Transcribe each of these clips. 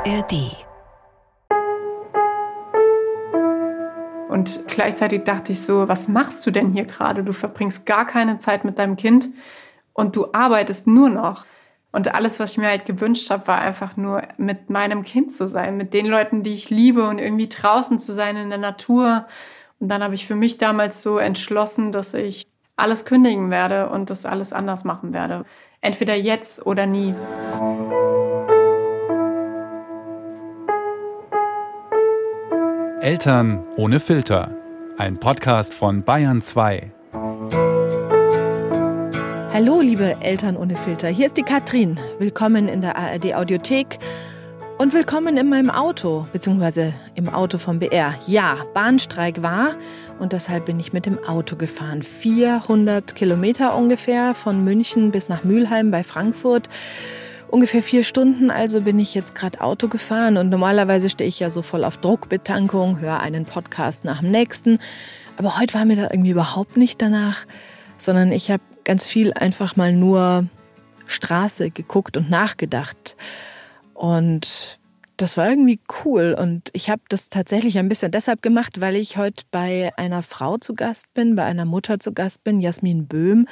ARD. Und gleichzeitig dachte ich so, was machst du denn hier gerade? Du verbringst gar keine Zeit mit deinem Kind und du arbeitest nur noch. Und alles, was ich mir halt gewünscht habe, war einfach nur mit meinem Kind zu sein, mit den Leuten, die ich liebe und irgendwie draußen zu sein in der Natur. Und dann habe ich für mich damals so entschlossen, dass ich alles kündigen werde und das alles anders machen werde. Entweder jetzt oder nie. Eltern ohne Filter. Ein Podcast von Bayern 2. Hallo, liebe Eltern ohne Filter. Hier ist die Katrin. Willkommen in der ARD Audiothek und willkommen in meinem Auto, beziehungsweise im Auto vom BR. Ja, Bahnstreik war und deshalb bin ich mit dem Auto gefahren. 400 Kilometer ungefähr von München bis nach Mülheim bei Frankfurt ungefähr vier Stunden also bin ich jetzt gerade Auto gefahren und normalerweise stehe ich ja so voll auf Druckbetankung, höre einen Podcast nach dem nächsten. Aber heute war mir da irgendwie überhaupt nicht danach, sondern ich habe ganz viel einfach mal nur Straße geguckt und nachgedacht. Und das war irgendwie cool und ich habe das tatsächlich ein bisschen deshalb gemacht, weil ich heute bei einer Frau zu Gast bin, bei einer Mutter zu Gast bin, Jasmin Böhm,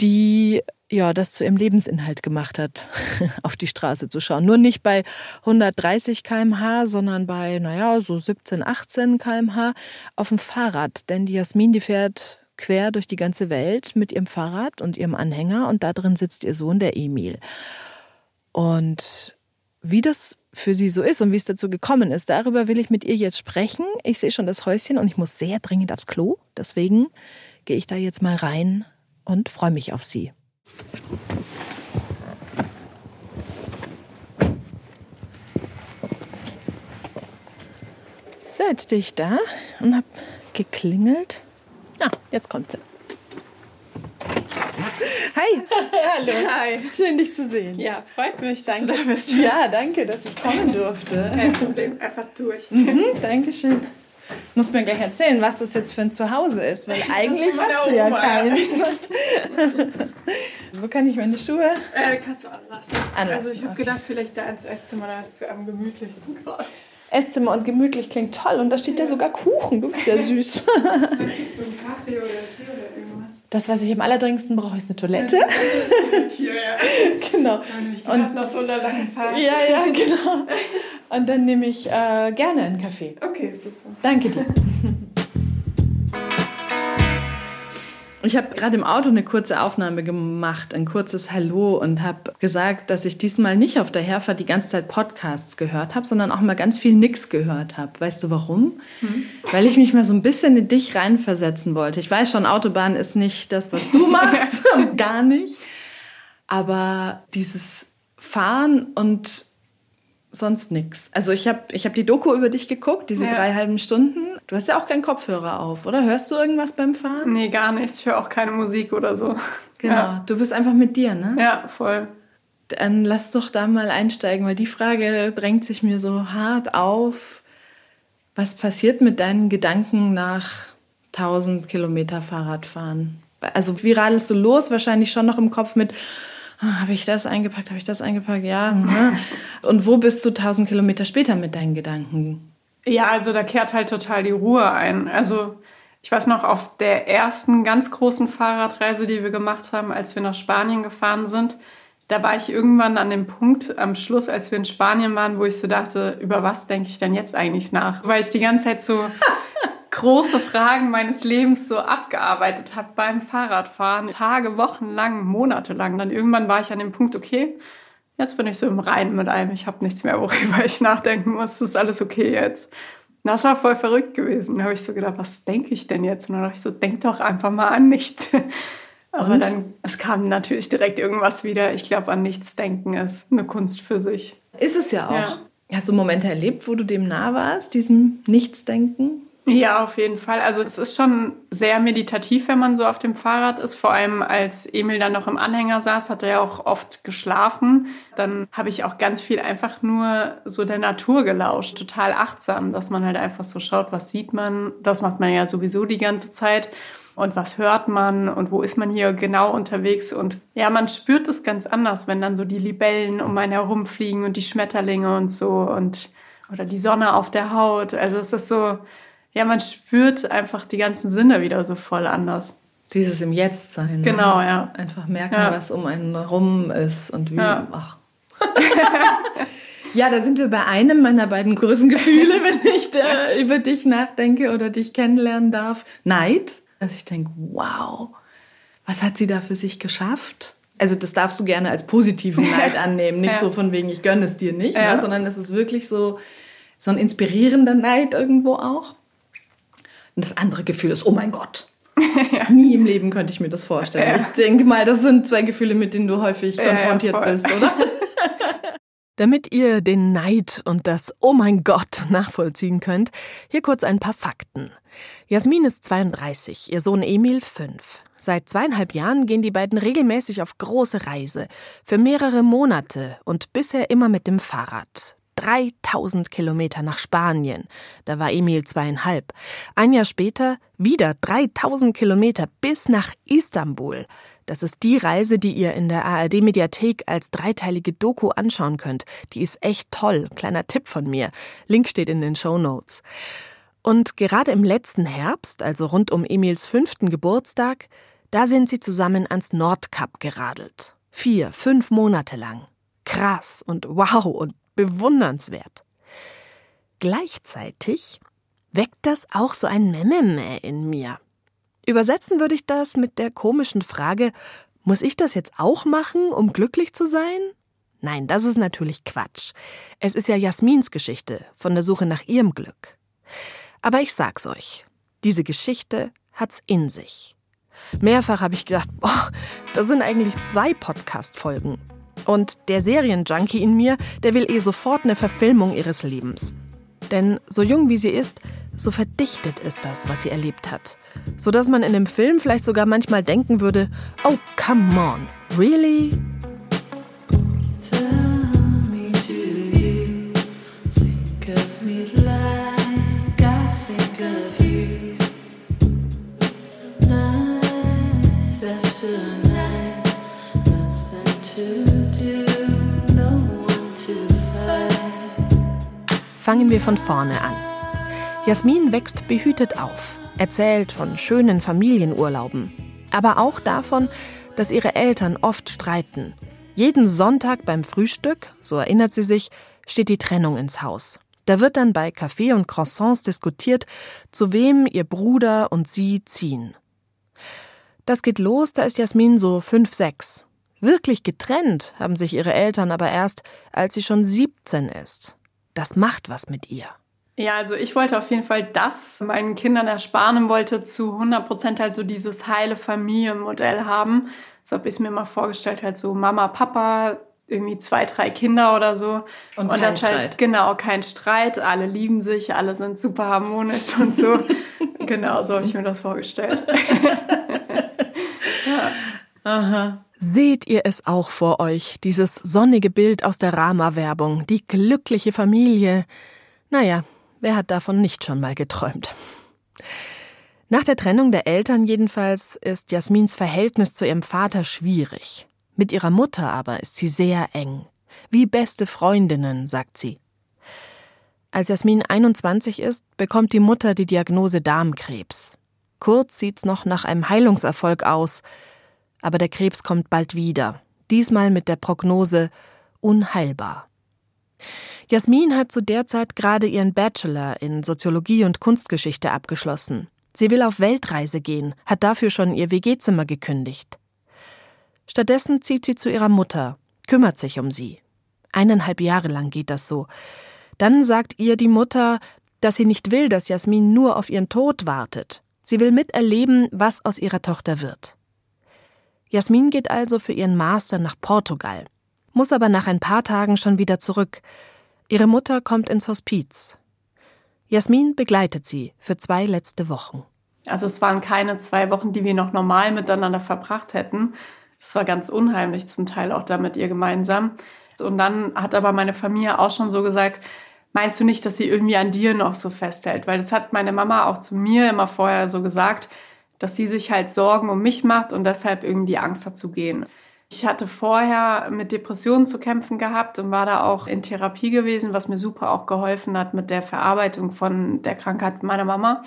die ja, das zu ihrem Lebensinhalt gemacht hat, auf die Straße zu schauen. Nur nicht bei 130 kmh, sondern bei, naja, so 17, 18 kmh auf dem Fahrrad. Denn die Jasmin, die fährt quer durch die ganze Welt mit ihrem Fahrrad und ihrem Anhänger und da drin sitzt ihr Sohn, der Emil. Und wie das für sie so ist und wie es dazu gekommen ist, darüber will ich mit ihr jetzt sprechen. Ich sehe schon das Häuschen und ich muss sehr dringend aufs Klo. Deswegen gehe ich da jetzt mal rein und freue mich auf sie. So, jetzt stehe ich da und habe geklingelt. Ah, jetzt kommt sie. Hi. Hallo. Hi. Schön, dich zu sehen. Ja, freut mich, danke. Dass du da bist. Ja, danke, dass ich kommen durfte. Kein Problem, einfach durch. Mhm, Dankeschön. Muss mir gleich erzählen, was das jetzt für ein Zuhause ist, weil eigentlich hast du ja keins. Wo kann ich meine Schuhe? Äh, kannst du anlassen. Anlassen, Also ich habe okay. gedacht, vielleicht da ins Esszimmer, da ist es am gemütlichsten gerade. Esszimmer und gemütlich klingt toll und da steht ja sogar Kuchen. Du bist ja süß. Möchtest du einen Kaffee oder Tee oder irgendwas? Das, was ich am allerdringendsten brauche, ist eine Toilette. Hier, ja. genau. Ich gedacht, nach so einer langen Fahrt. Ja, ja, genau. Und dann nehme ich äh, gerne einen Kaffee. Okay, super. Danke dir. Ich habe gerade im Auto eine kurze Aufnahme gemacht, ein kurzes Hallo und habe gesagt, dass ich diesmal nicht auf der Herfahrt die ganze Zeit Podcasts gehört habe, sondern auch mal ganz viel nix gehört habe. Weißt du warum? Weil ich mich mal so ein bisschen in dich reinversetzen wollte. Ich weiß schon, Autobahn ist nicht das, was du machst, gar nicht. Aber dieses Fahren und sonst nix. Also ich habe ich hab die Doku über dich geguckt, diese Ja. drei halben Stunden. Du hast ja auch keinen Kopfhörer auf, oder? Hörst du irgendwas beim Fahren? Nee, gar nichts. Ich höre auch keine Musik oder so. Genau, Ja, du bist einfach mit dir, ne? ja voll. Dann lass doch da mal einsteigen, weil die Frage drängt sich mir so hart auf. Was passiert mit deinen Gedanken nach 1000 Kilometer Fahrradfahren? Also wie radelst du los? Wahrscheinlich schon noch im Kopf mit, ah, habe ich das eingepackt, habe ich das eingepackt? Ja. ne? Und wo bist du 1000 Kilometer später mit deinen Gedanken? Ja, also da kehrt halt total die Ruhe ein. Also ich weiß noch, auf der ersten ganz großen Fahrradreise, die wir gemacht haben, als wir nach Spanien gefahren sind, da war ich irgendwann an dem Punkt am Schluss, als wir in Spanien waren, wo ich so dachte, über was denke ich denn jetzt eigentlich nach? Weil ich die ganze Zeit so große Fragen meines Lebens so abgearbeitet habe beim Fahrradfahren. Tage, Wochen lang, Monate lang. Dann irgendwann war ich an dem Punkt, okay, jetzt bin ich so im Reinen mit allem. Ich habe nichts mehr, worüber ich nachdenken muss. Das ist alles okay jetzt. Und das war voll verrückt gewesen. Da habe ich so gedacht, was denke ich denn jetzt? Und dann dachte ich so, denk doch einfach mal an nichts. Aber Und? dann, es kam natürlich direkt irgendwas wieder. Ich glaube, an nichts denken ist eine Kunst für sich. Ist es ja auch. Ja. Hast du Momente erlebt, wo du dem nah warst, diesem Nichtsdenken? Ja, auf jeden Fall. Also es ist schon sehr meditativ, wenn man so auf dem Fahrrad ist. Vor allem als Emil dann noch im Anhänger saß, hat er ja auch oft geschlafen. Dann habe ich auch ganz viel einfach nur so der Natur gelauscht, total achtsam, dass man halt einfach so schaut, was sieht man. Das macht man ja sowieso die ganze Zeit. und was hört man und wo ist man hier genau unterwegs. Und ja, man spürt es ganz anders, wenn dann so die Libellen um einen herumfliegen und die Schmetterlinge und so und oder die Sonne auf der Haut. Also es ist so, ja, man spürt einfach die ganzen Sinne wieder so voll anders. Dieses im Jetzt sein. Ne? Genau, ne? ja. Einfach merken, ja. was um einen herum ist und wie. Ja. Ach. ja, da sind wir bei einem meiner beiden größten Gefühle, wenn ich da über dich nachdenke oder dich kennenlernen darf. Neid. Also ich denke, wow, was hat sie da für sich geschafft? Also das darfst du gerne als positiven Neid annehmen, nicht ja. so von wegen, ich gönne es dir nicht, ja. ne? sondern es ist wirklich so, so ein inspirierender Neid irgendwo auch. Und das andere Gefühl ist, oh mein Gott. ja. Nie im Leben könnte ich mir das vorstellen. Ich denke mal, das sind zwei Gefühle, mit denen du häufig konfrontiert bist, oder? Damit ihr den Neid und das Oh mein Gott nachvollziehen könnt, hier kurz ein paar Fakten. Jasmin ist 32, ihr Sohn Emil 5. Seit zweieinhalb Jahren gehen die beiden regelmäßig auf große Reise, für mehrere Monate und bisher immer mit dem Fahrrad. 3000 Kilometer nach Spanien. Da war Emil zweieinhalb. Ein Jahr später wieder 3000 Kilometer bis nach Istanbul. Das ist die Reise, die ihr in der ARD-Mediathek als dreiteilige Doku anschauen könnt. Die ist echt toll. Kleiner Tipp von mir. Link steht in den Show Notes. Und gerade im letzten Herbst, also rund um Emils fünften Geburtstag, da sind sie zusammen ans Nordkap geradelt. Vier, fünf Monate lang. Krass und wow und bewundernswert. Gleichzeitig weckt das auch so ein Memmeme in mir. Übersetzen würde ich das mit der komischen Frage, muss ich das jetzt auch machen, um glücklich zu sein? Nein, das ist natürlich Quatsch. Es ist ja Jasmins Geschichte von der Suche nach ihrem Glück. Aber ich sag's euch, diese Geschichte hat's in sich. Mehrfach habe ich gedacht, boah, das sind eigentlich zwei Podcast-Folgen. Und der Serienjunkie in mir, der will eh sofort eine Verfilmung ihres Lebens. Denn so jung wie sie ist, so verdichtet ist das, was sie erlebt hat. Sodass man in dem Film vielleicht sogar manchmal denken würde, oh, come on, really? Fangen wir von vorne an. Jasmin wächst behütet auf, erzählt von schönen Familienurlauben, aber auch davon, dass ihre Eltern oft streiten. Jeden Sonntag beim Frühstück, so erinnert sie sich, steht die Trennung ins Haus. Da wird dann bei Kaffee und Croissants diskutiert, zu wem ihr Bruder und sie ziehen. Das geht los, da ist Jasmin so fünf, sechs. Wirklich getrennt haben sich ihre Eltern aber erst, als sie schon 17 ist. Das macht was mit ihr. Ja, also ich wollte auf jeden Fall das meinen Kindern ersparen und wollte zu 100 Prozent halt so dieses heile Familienmodell haben. So habe ich es mir mal vorgestellt, halt so Mama, Papa, irgendwie zwei, drei Kinder oder so. Und, und das halt, Streit. genau, kein Streit, alle lieben sich, alle sind super harmonisch und so. genau, so habe ich mir das vorgestellt. ja. Aha. Seht ihr es auch vor euch, dieses sonnige Bild aus der Rama-Werbung, die glückliche Familie? Naja, wer hat davon nicht schon mal geträumt? Nach der Trennung der Eltern jedenfalls ist Jasmins Verhältnis zu ihrem Vater schwierig. Mit ihrer Mutter aber ist sie sehr eng. Wie beste Freundinnen, sagt sie. Als Jasmin 21 ist, bekommt die Mutter die Diagnose Darmkrebs. Kurz sieht's noch nach einem Heilungserfolg aus, aber der Krebs kommt bald wieder, diesmal mit der Prognose unheilbar. Jasmin hat zu der Zeit gerade ihren Bachelor in Soziologie und Kunstgeschichte abgeschlossen. Sie will auf Weltreise gehen, hat dafür schon ihr WG-Zimmer gekündigt. Stattdessen zieht sie zu ihrer Mutter, kümmert sich um sie. Eineinhalb Jahre lang geht das so. Dann sagt ihr die Mutter, dass sie nicht will, dass Jasmin nur auf ihren Tod wartet. Sie will miterleben, was aus ihrer Tochter wird. Jasmin geht also für ihren Master nach Portugal, muss aber nach ein paar Tagen schon wieder zurück. Ihre Mutter kommt ins Hospiz. Jasmin begleitet sie für zwei letzte Wochen. Also es waren keine zwei Wochen, die wir noch normal miteinander verbracht hätten. Es war ganz unheimlich, zum Teil auch da mit ihr gemeinsam. Und dann hat aber meine Familie auch schon so gesagt, meinst du nicht, dass sie irgendwie an dir noch so festhält? Weil das hat meine Mama auch zu mir immer vorher so gesagt, dass sie sich halt Sorgen um mich macht und deshalb irgendwie Angst hat zu gehen. Ich hatte vorher mit Depressionen zu kämpfen gehabt und war da auch in Therapie gewesen, was mir super auch geholfen hat mit der Verarbeitung von der Krankheit meiner Mama.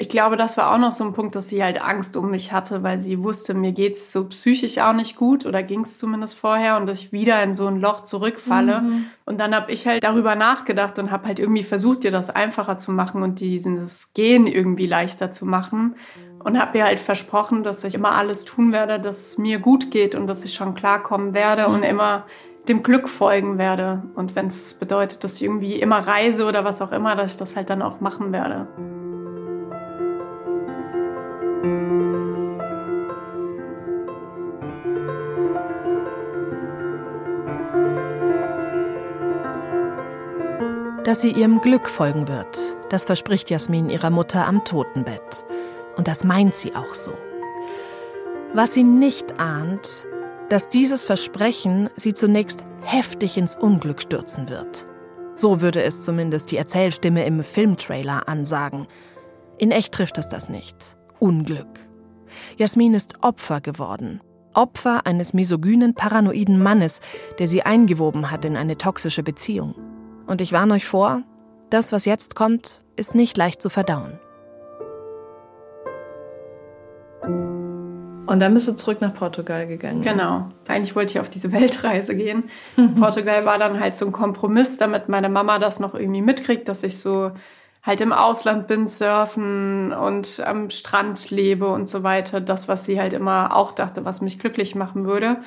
Ich glaube, das war auch noch so ein Punkt, dass sie halt Angst um mich hatte, weil sie wusste, mir geht's so psychisch auch nicht gut oder ging's zumindest vorher und dass ich wieder in so ein Loch zurückfalle. Mhm. Und dann habe ich halt darüber nachgedacht und habe halt irgendwie versucht, dir das einfacher zu machen und dieses Gehen irgendwie leichter zu machen. Und habe ihr halt versprochen, dass ich immer alles tun werde, dass es mir gut geht und dass ich schon klarkommen werde und immer dem Glück folgen werde. Und wenn es bedeutet, dass ich irgendwie immer reise oder was auch immer, dass ich das halt dann auch machen werde. Dass sie ihrem Glück folgen wird, das verspricht Jasmin ihrer Mutter am Totenbett. Und das meint sie auch so. Was sie nicht ahnt, dass dieses Versprechen sie zunächst heftig ins Unglück stürzen wird. So würde es zumindest die Erzählstimme im Filmtrailer ansagen. In echt trifft es das nicht. Unglück. Jasmin ist Opfer geworden. Opfer eines misogynen, paranoiden Mannes, der sie eingewoben hat in eine toxische Beziehung. Und ich warne euch vor, das, was jetzt kommt, ist nicht leicht zu verdauen. Und dann bist du zurück nach Portugal gegangen. Genau. Eigentlich wollte ich auf diese Weltreise gehen. Portugal war dann halt so ein Kompromiss, damit meine Mama das noch irgendwie mitkriegt, dass ich so halt im Ausland bin, surfen und am Strand lebe und so weiter. Das, was sie halt immer auch dachte, was mich glücklich machen würde.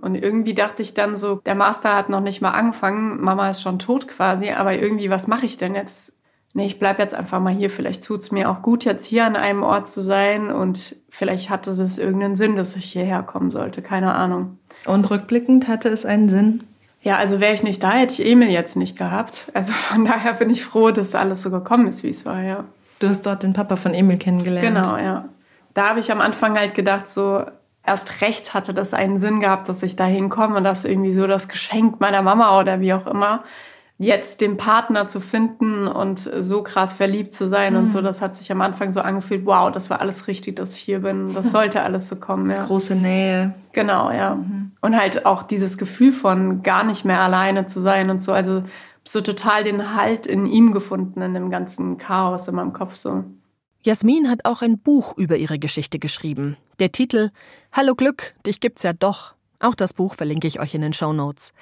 Und irgendwie dachte ich dann so, der Master hat noch nicht mal angefangen, Mama ist schon tot quasi, aber irgendwie, was mache ich denn jetzt? Nee, ich bleib jetzt einfach mal hier. Vielleicht tut's mir auch gut, jetzt hier an einem Ort zu sein und vielleicht hatte das irgendeinen Sinn, dass ich hierher kommen sollte. Keine Ahnung. Und rückblickend hatte es einen Sinn? Ja, also wäre ich nicht da, hätte ich Emil jetzt nicht gehabt. Also von daher bin ich froh, dass alles so gekommen ist, wie es war, ja. Du hast dort den Papa von Emil kennengelernt. Genau, ja. Da habe ich am Anfang halt gedacht, so, erst recht hatte das einen Sinn gehabt, dass ich da hinkomme und das irgendwie so das Geschenk meiner Mama oder wie auch immer, jetzt den Partner zu finden und so krass verliebt zu sein mhm. und so, das hat sich am Anfang so angefühlt, wow, das war alles richtig, dass ich hier bin, das sollte alles so kommen. Ja. Große Nähe. Genau, ja. Mhm. Und halt auch dieses Gefühl von gar nicht mehr alleine zu sein und so, also so total den Halt in ihm gefunden, in dem ganzen Chaos in meinem Kopf so. Jasmin hat auch ein Buch über ihre Geschichte geschrieben. Der Titel Hallo Glück, dich gibt's ja doch. Auch das Buch verlinke ich euch in den Show Notes.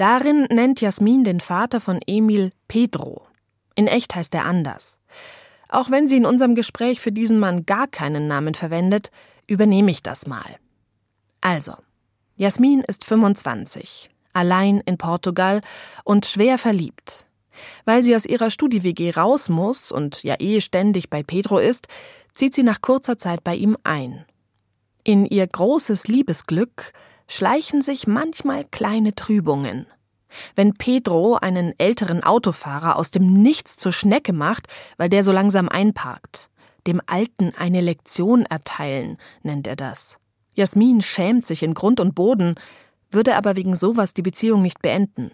Darin nennt Jasmin den Vater von Emil Pedro. In echt heißt er anders. Auch wenn sie in unserem Gespräch für diesen Mann gar keinen Namen verwendet, übernehme ich das mal. Also, Jasmin ist 25, allein in Portugal und schwer verliebt. Weil sie aus ihrer Studi-WG raus muss und ja eh ständig bei Pedro ist, zieht sie nach kurzer Zeit bei ihm ein. In ihr großes Liebesglück schleichen sich manchmal kleine Trübungen. Wenn Pedro einen älteren Autofahrer aus dem Nichts zur Schnecke macht, weil der so langsam einparkt. Dem Alten eine Lektion erteilen, nennt er das. Jasmin schämt sich in Grund und Boden, würde aber wegen sowas die Beziehung nicht beenden.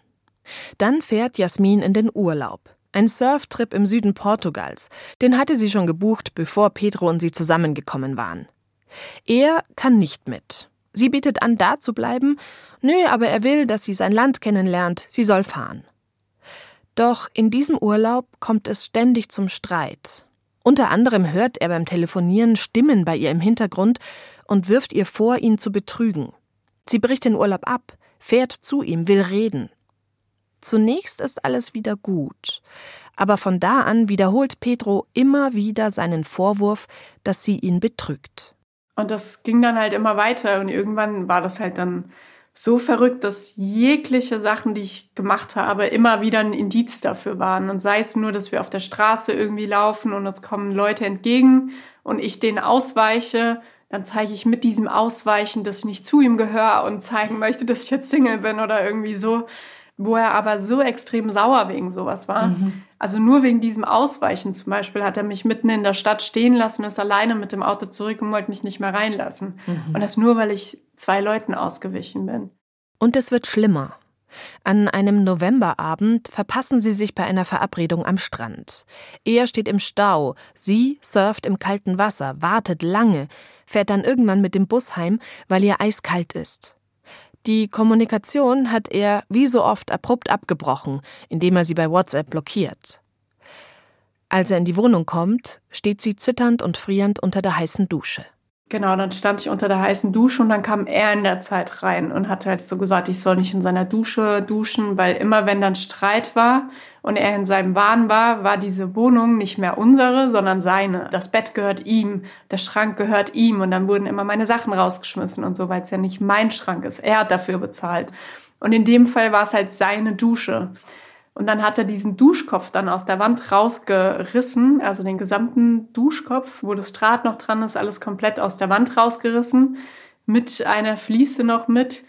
Dann fährt Jasmin in den Urlaub. Ein Surftrip im Süden Portugals. Den hatte sie schon gebucht, bevor Pedro und sie zusammengekommen waren. Er kann nicht mit. Sie bietet an, da zu bleiben. Nö, aber er will, dass sie sein Land kennenlernt. Sie soll fahren. Doch in diesem Urlaub kommt es ständig zum Streit. Unter anderem hört er beim Telefonieren Stimmen bei ihr im Hintergrund und wirft ihr vor, ihn zu betrügen. Sie bricht den Urlaub ab, fährt zu ihm, will reden. Zunächst ist alles wieder gut, aber von da an wiederholt Pedro immer wieder seinen Vorwurf, dass sie ihn betrügt. Und das ging dann halt immer weiter und irgendwann war das halt dann so verrückt, dass jegliche Sachen, die ich gemacht habe, immer wieder ein Indiz dafür waren. Und sei es nur, dass wir auf der Straße irgendwie laufen und uns kommen Leute entgegen und ich denen ausweiche, dann zeige ich mit diesem Ausweichen, dass ich nicht zu ihm gehöre und zeigen möchte, dass ich jetzt Single bin oder irgendwie so wo er aber so extrem sauer wegen sowas war. Mhm. Also nur wegen diesem Ausweichen zum Beispiel hat er mich mitten in der Stadt stehen lassen, ist alleine mit dem Auto zurück und wollte mich nicht mehr reinlassen. Mhm. Und das nur, weil ich zwei Leuten ausgewichen bin. Und es wird schlimmer. An einem Novemberabend verpassen sie sich bei einer Verabredung am Strand. Er steht im Stau, sie surft im kalten Wasser, wartet lange, fährt dann irgendwann mit dem Bus heim, weil ihr eiskalt ist. Die Kommunikation hat er wie so oft abrupt abgebrochen, indem er sie bei WhatsApp blockiert. Als er in die Wohnung kommt, steht sie zitternd und frierend unter der heißen Dusche. Genau, dann stand ich unter der heißen Dusche und dann kam er in der Zeit rein und hat halt so gesagt, ich soll nicht in seiner Dusche duschen, weil immer wenn dann Streit war und er in seinem Wahn war, war diese Wohnung nicht mehr unsere, sondern seine. Das Bett gehört ihm, der Schrank gehört ihm und dann wurden immer meine Sachen rausgeschmissen und so, weil es ja nicht mein Schrank ist. Er hat dafür bezahlt. Und in dem Fall war es halt seine Dusche. Und dann hat er diesen Duschkopf dann aus der Wand rausgerissen, also den gesamten Duschkopf, wo das Draht noch dran ist, alles komplett aus der Wand rausgerissen, mit einer Fliese noch mit.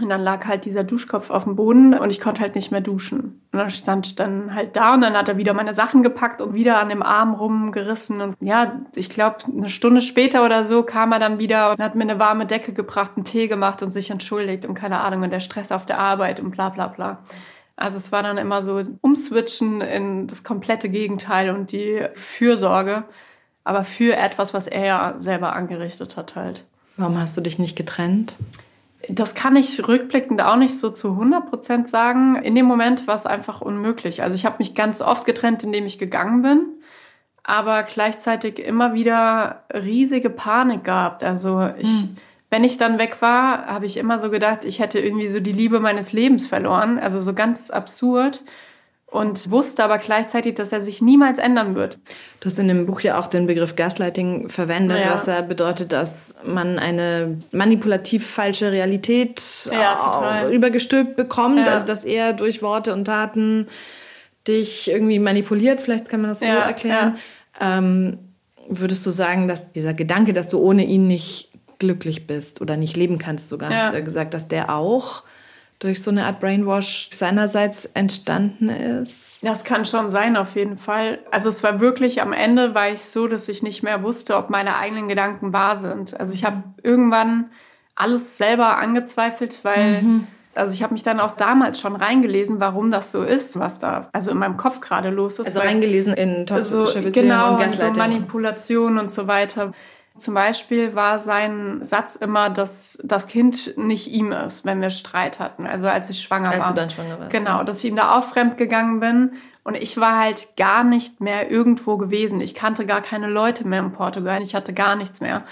Und dann lag halt dieser Duschkopf auf dem Boden und ich konnte halt nicht mehr duschen. Und dann stand ich dann halt da und dann hat er wieder meine Sachen gepackt und wieder an dem Arm rumgerissen. Und ja, ich glaube, eine Stunde später oder so kam er dann wieder und hat mir eine warme Decke gebracht, einen Tee gemacht und sich entschuldigt und keine Ahnung und der Stress auf der Arbeit und bla bla bla. Also es war dann immer so umswitchen in das komplette Gegenteil und die Fürsorge, aber für etwas, was er ja selber angerichtet hat halt. Warum hast du dich nicht getrennt? Das kann ich rückblickend auch nicht so zu 100 Prozent sagen. In dem Moment war es einfach unmöglich. Also ich habe mich ganz oft getrennt, indem ich gegangen bin, aber gleichzeitig immer wieder riesige Panik gehabt. Also ich... Hm wenn ich dann weg war, habe ich immer so gedacht, ich hätte irgendwie so die Liebe meines Lebens verloren. Also so ganz absurd. Und wusste aber gleichzeitig, dass er sich niemals ändern wird. Du hast in dem Buch ja auch den Begriff Gaslighting verwendet, ja. was ja bedeutet, dass man eine manipulativ falsche Realität ja, übergestülpt bekommt. Ja. Also dass er durch Worte und Taten dich irgendwie manipuliert, vielleicht kann man das so erklären. Ähm, würdest du sagen, dass dieser Gedanke, dass du ohne ihn nicht glücklich bist oder nicht leben kannst sogar. Ja. Hast du ja gesagt, dass der auch durch so eine Art Brainwash seinerseits entstanden ist? Das kann schon sein, auf jeden Fall. Also es war wirklich am Ende war ich so, dass ich nicht mehr wusste, ob meine eigenen Gedanken wahr sind. Also ich habe irgendwann alles selber angezweifelt, weil mhm. also ich habe mich dann auch damals schon reingelesen, warum das so ist, was da also in meinem Kopf gerade los ist. Also reingelesen in toxische so, Beziehungen genau, und so Manipulation und so weiter. Zum Beispiel war sein Satz immer, dass das Kind nicht ihm ist, wenn wir Streit hatten. Also als ich schwanger als war. Als du dann schwanger warst. Genau, dass ich ihm da auch fremd gegangen bin. Und ich war halt gar nicht mehr irgendwo gewesen. Ich kannte gar keine Leute mehr in Portugal. Ich hatte gar nichts mehr.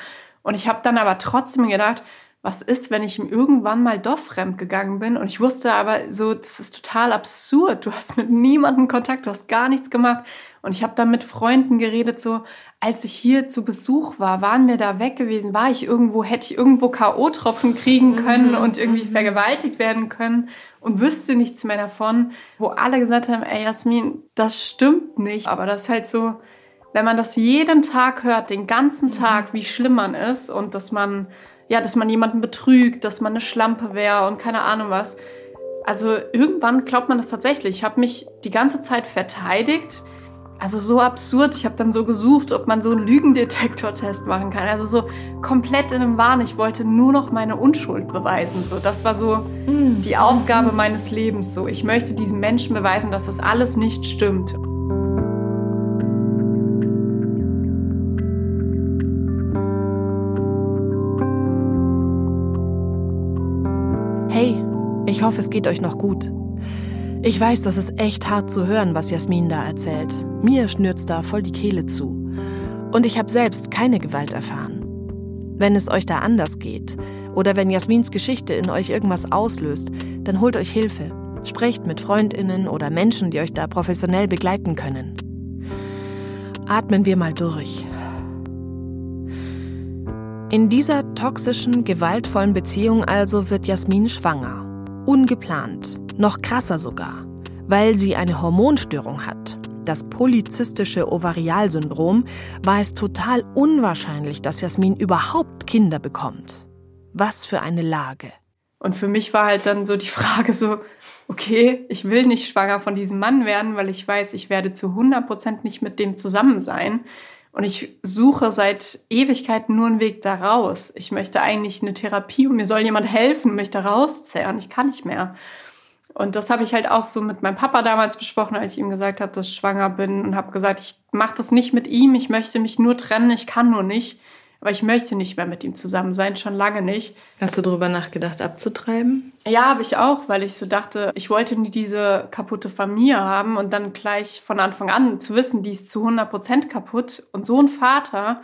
Und ich habe dann aber trotzdem gedacht, was ist, wenn ich ihm irgendwann mal doch fremd gegangen bin? Und ich wusste aber so, das ist total absurd. Du hast mit niemandem Kontakt, du hast gar nichts gemacht. Und ich habe dann mit Freunden geredet, so, als ich hier zu Besuch war, waren wir da weg gewesen, war ich irgendwo, hätte ich irgendwo K.O.-Tropfen kriegen mhm. können mhm. und irgendwie mhm. vergewaltigt werden können und wüsste nichts mehr davon, wo alle gesagt haben, ey Jasmin, das stimmt nicht. Aber das ist halt so, wenn man das jeden Tag hört, den ganzen mhm. Tag, wie schlimm man ist und dass man, ja, dass man jemanden betrügt, dass man eine Schlampe wäre und keine Ahnung was. Also irgendwann glaubt man das tatsächlich. Ich habe mich die ganze Zeit verteidigt also so absurd. Ich habe dann so gesucht, ob man so einen Lügendetektor-Test machen kann. Also so komplett in einem Wahn. Ich wollte nur noch meine Unschuld beweisen. So, das war so hm. die Aufgabe meines Lebens. So, ich möchte diesem Menschen beweisen, dass das alles nicht stimmt. Hey, ich hoffe, es geht euch noch gut. Ich weiß, das ist echt hart zu hören, was Jasmin da erzählt. Mir schnürt's da voll die Kehle zu. Und ich habe selbst keine Gewalt erfahren. Wenn es euch da anders geht oder wenn Jasmins Geschichte in euch irgendwas auslöst, dann holt euch Hilfe. Sprecht mit Freundinnen oder Menschen, die euch da professionell begleiten können. Atmen wir mal durch. In dieser toxischen, gewaltvollen Beziehung also wird Jasmin schwanger. Ungeplant. Noch krasser sogar, weil sie eine Hormonstörung hat. Das polyzystische Ovarialsyndrom war es total unwahrscheinlich, dass Jasmin überhaupt Kinder bekommt. Was für eine Lage. Und für mich war halt dann so die Frage so, okay, ich will nicht schwanger von diesem Mann werden, weil ich weiß, ich werde zu 100 Prozent nicht mit dem zusammen sein. Und ich suche seit Ewigkeiten nur einen Weg da raus. Ich möchte eigentlich eine Therapie und mir soll jemand helfen, mich da rauszerren. Ich kann nicht mehr. Und das habe ich halt auch so mit meinem Papa damals besprochen, als ich ihm gesagt habe, dass ich schwanger bin und habe gesagt, ich mache das nicht mit ihm, ich möchte mich nur trennen, ich kann nur nicht. Aber ich möchte nicht mehr mit ihm zusammen sein, schon lange nicht. Hast du darüber nachgedacht, abzutreiben? Ja, habe ich auch, weil ich so dachte, ich wollte nie diese kaputte Familie haben und dann gleich von Anfang an zu wissen, die ist zu 100 Prozent kaputt und so ein Vater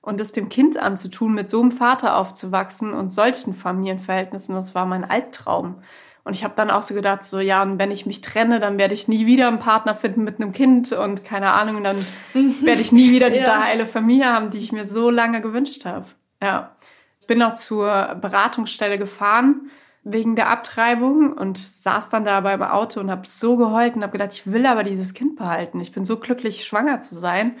und es dem Kind anzutun, mit so einem Vater aufzuwachsen und solchen Familienverhältnissen, das war mein Albtraum. Und ich habe dann auch so gedacht, so ja, und wenn ich mich trenne, dann werde ich nie wieder einen Partner finden mit einem Kind und keine Ahnung, dann mhm. werde ich nie wieder diese ja. heile Familie haben, die ich mir so lange gewünscht habe. Ja. Ich bin auch zur Beratungsstelle gefahren wegen der Abtreibung und saß dann da beim Auto und habe so geheult und habe gedacht, ich will aber dieses Kind behalten. Ich bin so glücklich, schwanger zu sein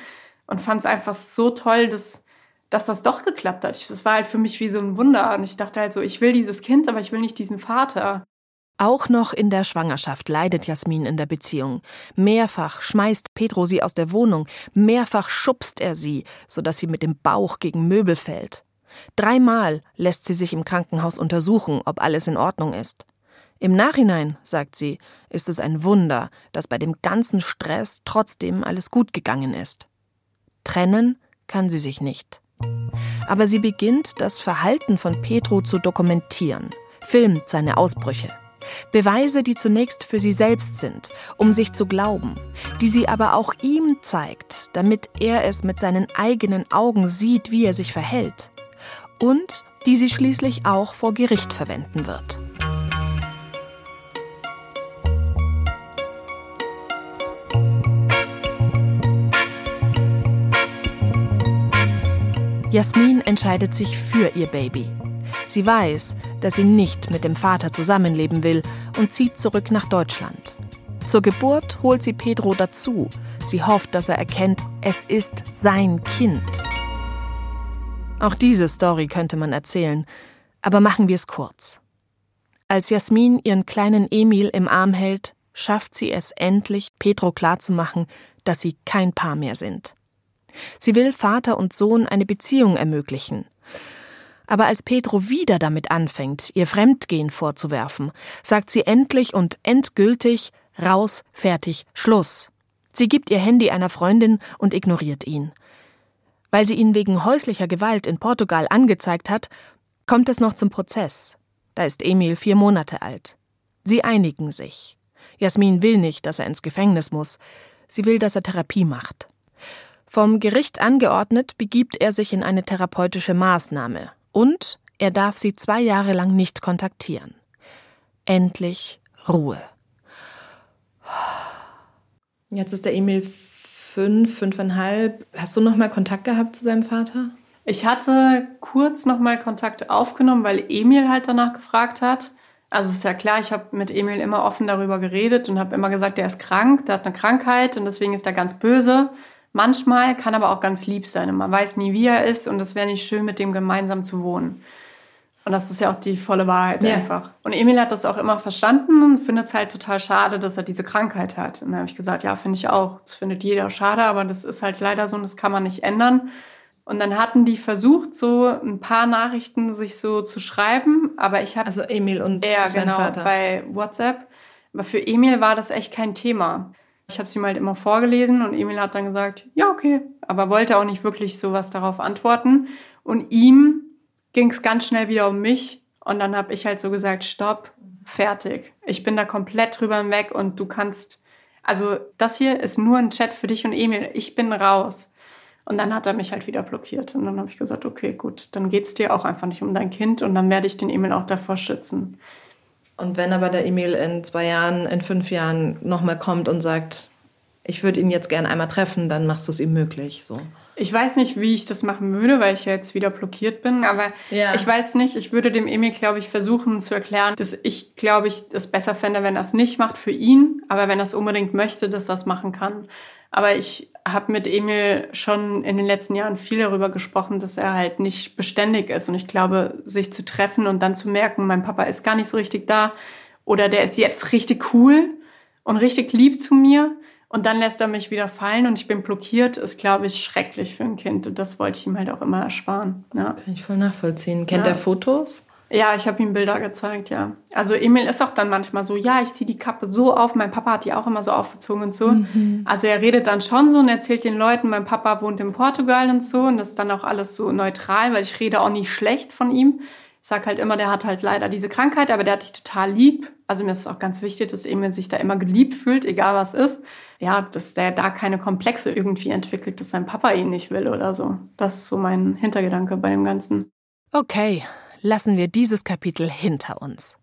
und fand es einfach so toll, dass, dass das doch geklappt hat. Das war halt für mich wie so ein Wunder und ich dachte halt so, ich will dieses Kind, aber ich will nicht diesen Vater. Auch noch in der Schwangerschaft leidet Jasmin in der Beziehung. Mehrfach schmeißt Pedro sie aus der Wohnung, mehrfach schubst er sie, sodass sie mit dem Bauch gegen Möbel fällt. Dreimal lässt sie sich im Krankenhaus untersuchen, ob alles in Ordnung ist. Im Nachhinein, sagt sie, ist es ein Wunder, dass bei dem ganzen Stress trotzdem alles gut gegangen ist. Trennen kann sie sich nicht. Aber sie beginnt, das Verhalten von Pedro zu dokumentieren, filmt seine Ausbrüche. Beweise, die zunächst für sie selbst sind, um sich zu glauben, die sie aber auch ihm zeigt, damit er es mit seinen eigenen Augen sieht, wie er sich verhält. Und die sie schließlich auch vor Gericht verwenden wird. Jasmin entscheidet sich für ihr Baby. Sie weiß, dass sie nicht mit dem Vater zusammenleben will und zieht zurück nach Deutschland. Zur Geburt holt sie Pedro dazu. Sie hofft, dass er erkennt, es ist sein Kind. Auch diese Story könnte man erzählen, aber machen wir es kurz. Als Jasmin ihren kleinen Emil im Arm hält, schafft sie es endlich, Pedro klarzumachen, dass sie kein Paar mehr sind. Sie will Vater und Sohn eine Beziehung ermöglichen. Aber als Pedro wieder damit anfängt, ihr Fremdgehen vorzuwerfen, sagt sie endlich und endgültig raus, fertig, Schluss. Sie gibt ihr Handy einer Freundin und ignoriert ihn. Weil sie ihn wegen häuslicher Gewalt in Portugal angezeigt hat, kommt es noch zum Prozess. Da ist Emil vier Monate alt. Sie einigen sich. Jasmin will nicht, dass er ins Gefängnis muss. Sie will, dass er Therapie macht. Vom Gericht angeordnet begibt er sich in eine therapeutische Maßnahme und er darf sie zwei Jahre lang nicht kontaktieren. Endlich Ruhe. Jetzt ist der Emil fünf, fünfeinhalb. Hast du noch mal Kontakt gehabt zu seinem Vater? Ich hatte kurz noch mal Kontakt aufgenommen, weil Emil halt danach gefragt hat. Also ist ja klar, ich habe mit Emil immer offen darüber geredet und habe immer gesagt, der ist krank, der hat eine Krankheit und deswegen ist er ganz böse. Manchmal kann aber auch ganz lieb sein und man weiß nie, wie er ist und es wäre nicht schön, mit dem gemeinsam zu wohnen. Und das ist ja auch die volle Wahrheit ja. einfach. Und Emil hat das auch immer verstanden und findet es halt total schade, dass er diese Krankheit hat. Und dann habe ich gesagt, ja, finde ich auch. Das findet jeder schade, aber das ist halt leider so und das kann man nicht ändern. Und dann hatten die versucht, so ein paar Nachrichten sich so zu schreiben, aber ich habe also Emil und ja genau Vater. bei WhatsApp. Aber für Emil war das echt kein Thema. Ich habe sie mal halt immer vorgelesen und Emil hat dann gesagt, ja, okay, aber wollte auch nicht wirklich sowas darauf antworten. Und ihm ging es ganz schnell wieder um mich und dann habe ich halt so gesagt, stopp, fertig. Ich bin da komplett drüber hinweg und du kannst, also das hier ist nur ein Chat für dich und Emil, ich bin raus. Und dann hat er mich halt wieder blockiert. Und dann habe ich gesagt, okay, gut, dann geht es dir auch einfach nicht um dein Kind und dann werde ich den Emil auch davor schützen. Und wenn aber der Emil in zwei Jahren, in fünf Jahren nochmal kommt und sagt, ich würde ihn jetzt gerne einmal treffen, dann machst du es ihm möglich. So. Ich weiß nicht, wie ich das machen würde, weil ich ja jetzt wieder blockiert bin, aber ja. ich weiß nicht, ich würde dem Emil, glaube ich, versuchen zu erklären, dass ich, glaube ich, es besser fände, wenn er es nicht macht für ihn, aber wenn er es unbedingt möchte, dass er es machen kann. Aber ich habe mit Emil schon in den letzten Jahren viel darüber gesprochen, dass er halt nicht beständig ist. Und ich glaube, sich zu treffen und dann zu merken, mein Papa ist gar nicht so richtig da oder der ist jetzt richtig cool und richtig lieb zu mir Und dann lässt er mich wieder fallen und ich bin blockiert, ist, glaube ich, schrecklich für ein Kind. Und das wollte ich ihm halt auch immer ersparen. Ja. Kann ich voll nachvollziehen. Kennt ja. er Fotos? Ja, ich habe ihm Bilder gezeigt, ja. Also Emil ist auch dann manchmal so, ja, ich ziehe die Kappe so auf. Mein Papa hat die auch immer so aufgezogen und so. Mhm. Also er redet dann schon so und erzählt den Leuten, mein Papa wohnt in Portugal und so. Und das ist dann auch alles so neutral, weil ich rede auch nicht schlecht von ihm. Ich sag halt immer, der hat halt leider diese Krankheit, aber der hat dich total lieb. Also mir ist es auch ganz wichtig, dass Emil sich da immer geliebt fühlt, egal was ist. Ja, dass der da keine Komplexe irgendwie entwickelt, dass sein Papa ihn nicht will oder so. Das ist so mein Hintergedanke bei dem Ganzen. Okay, lassen wir dieses Kapitel hinter uns.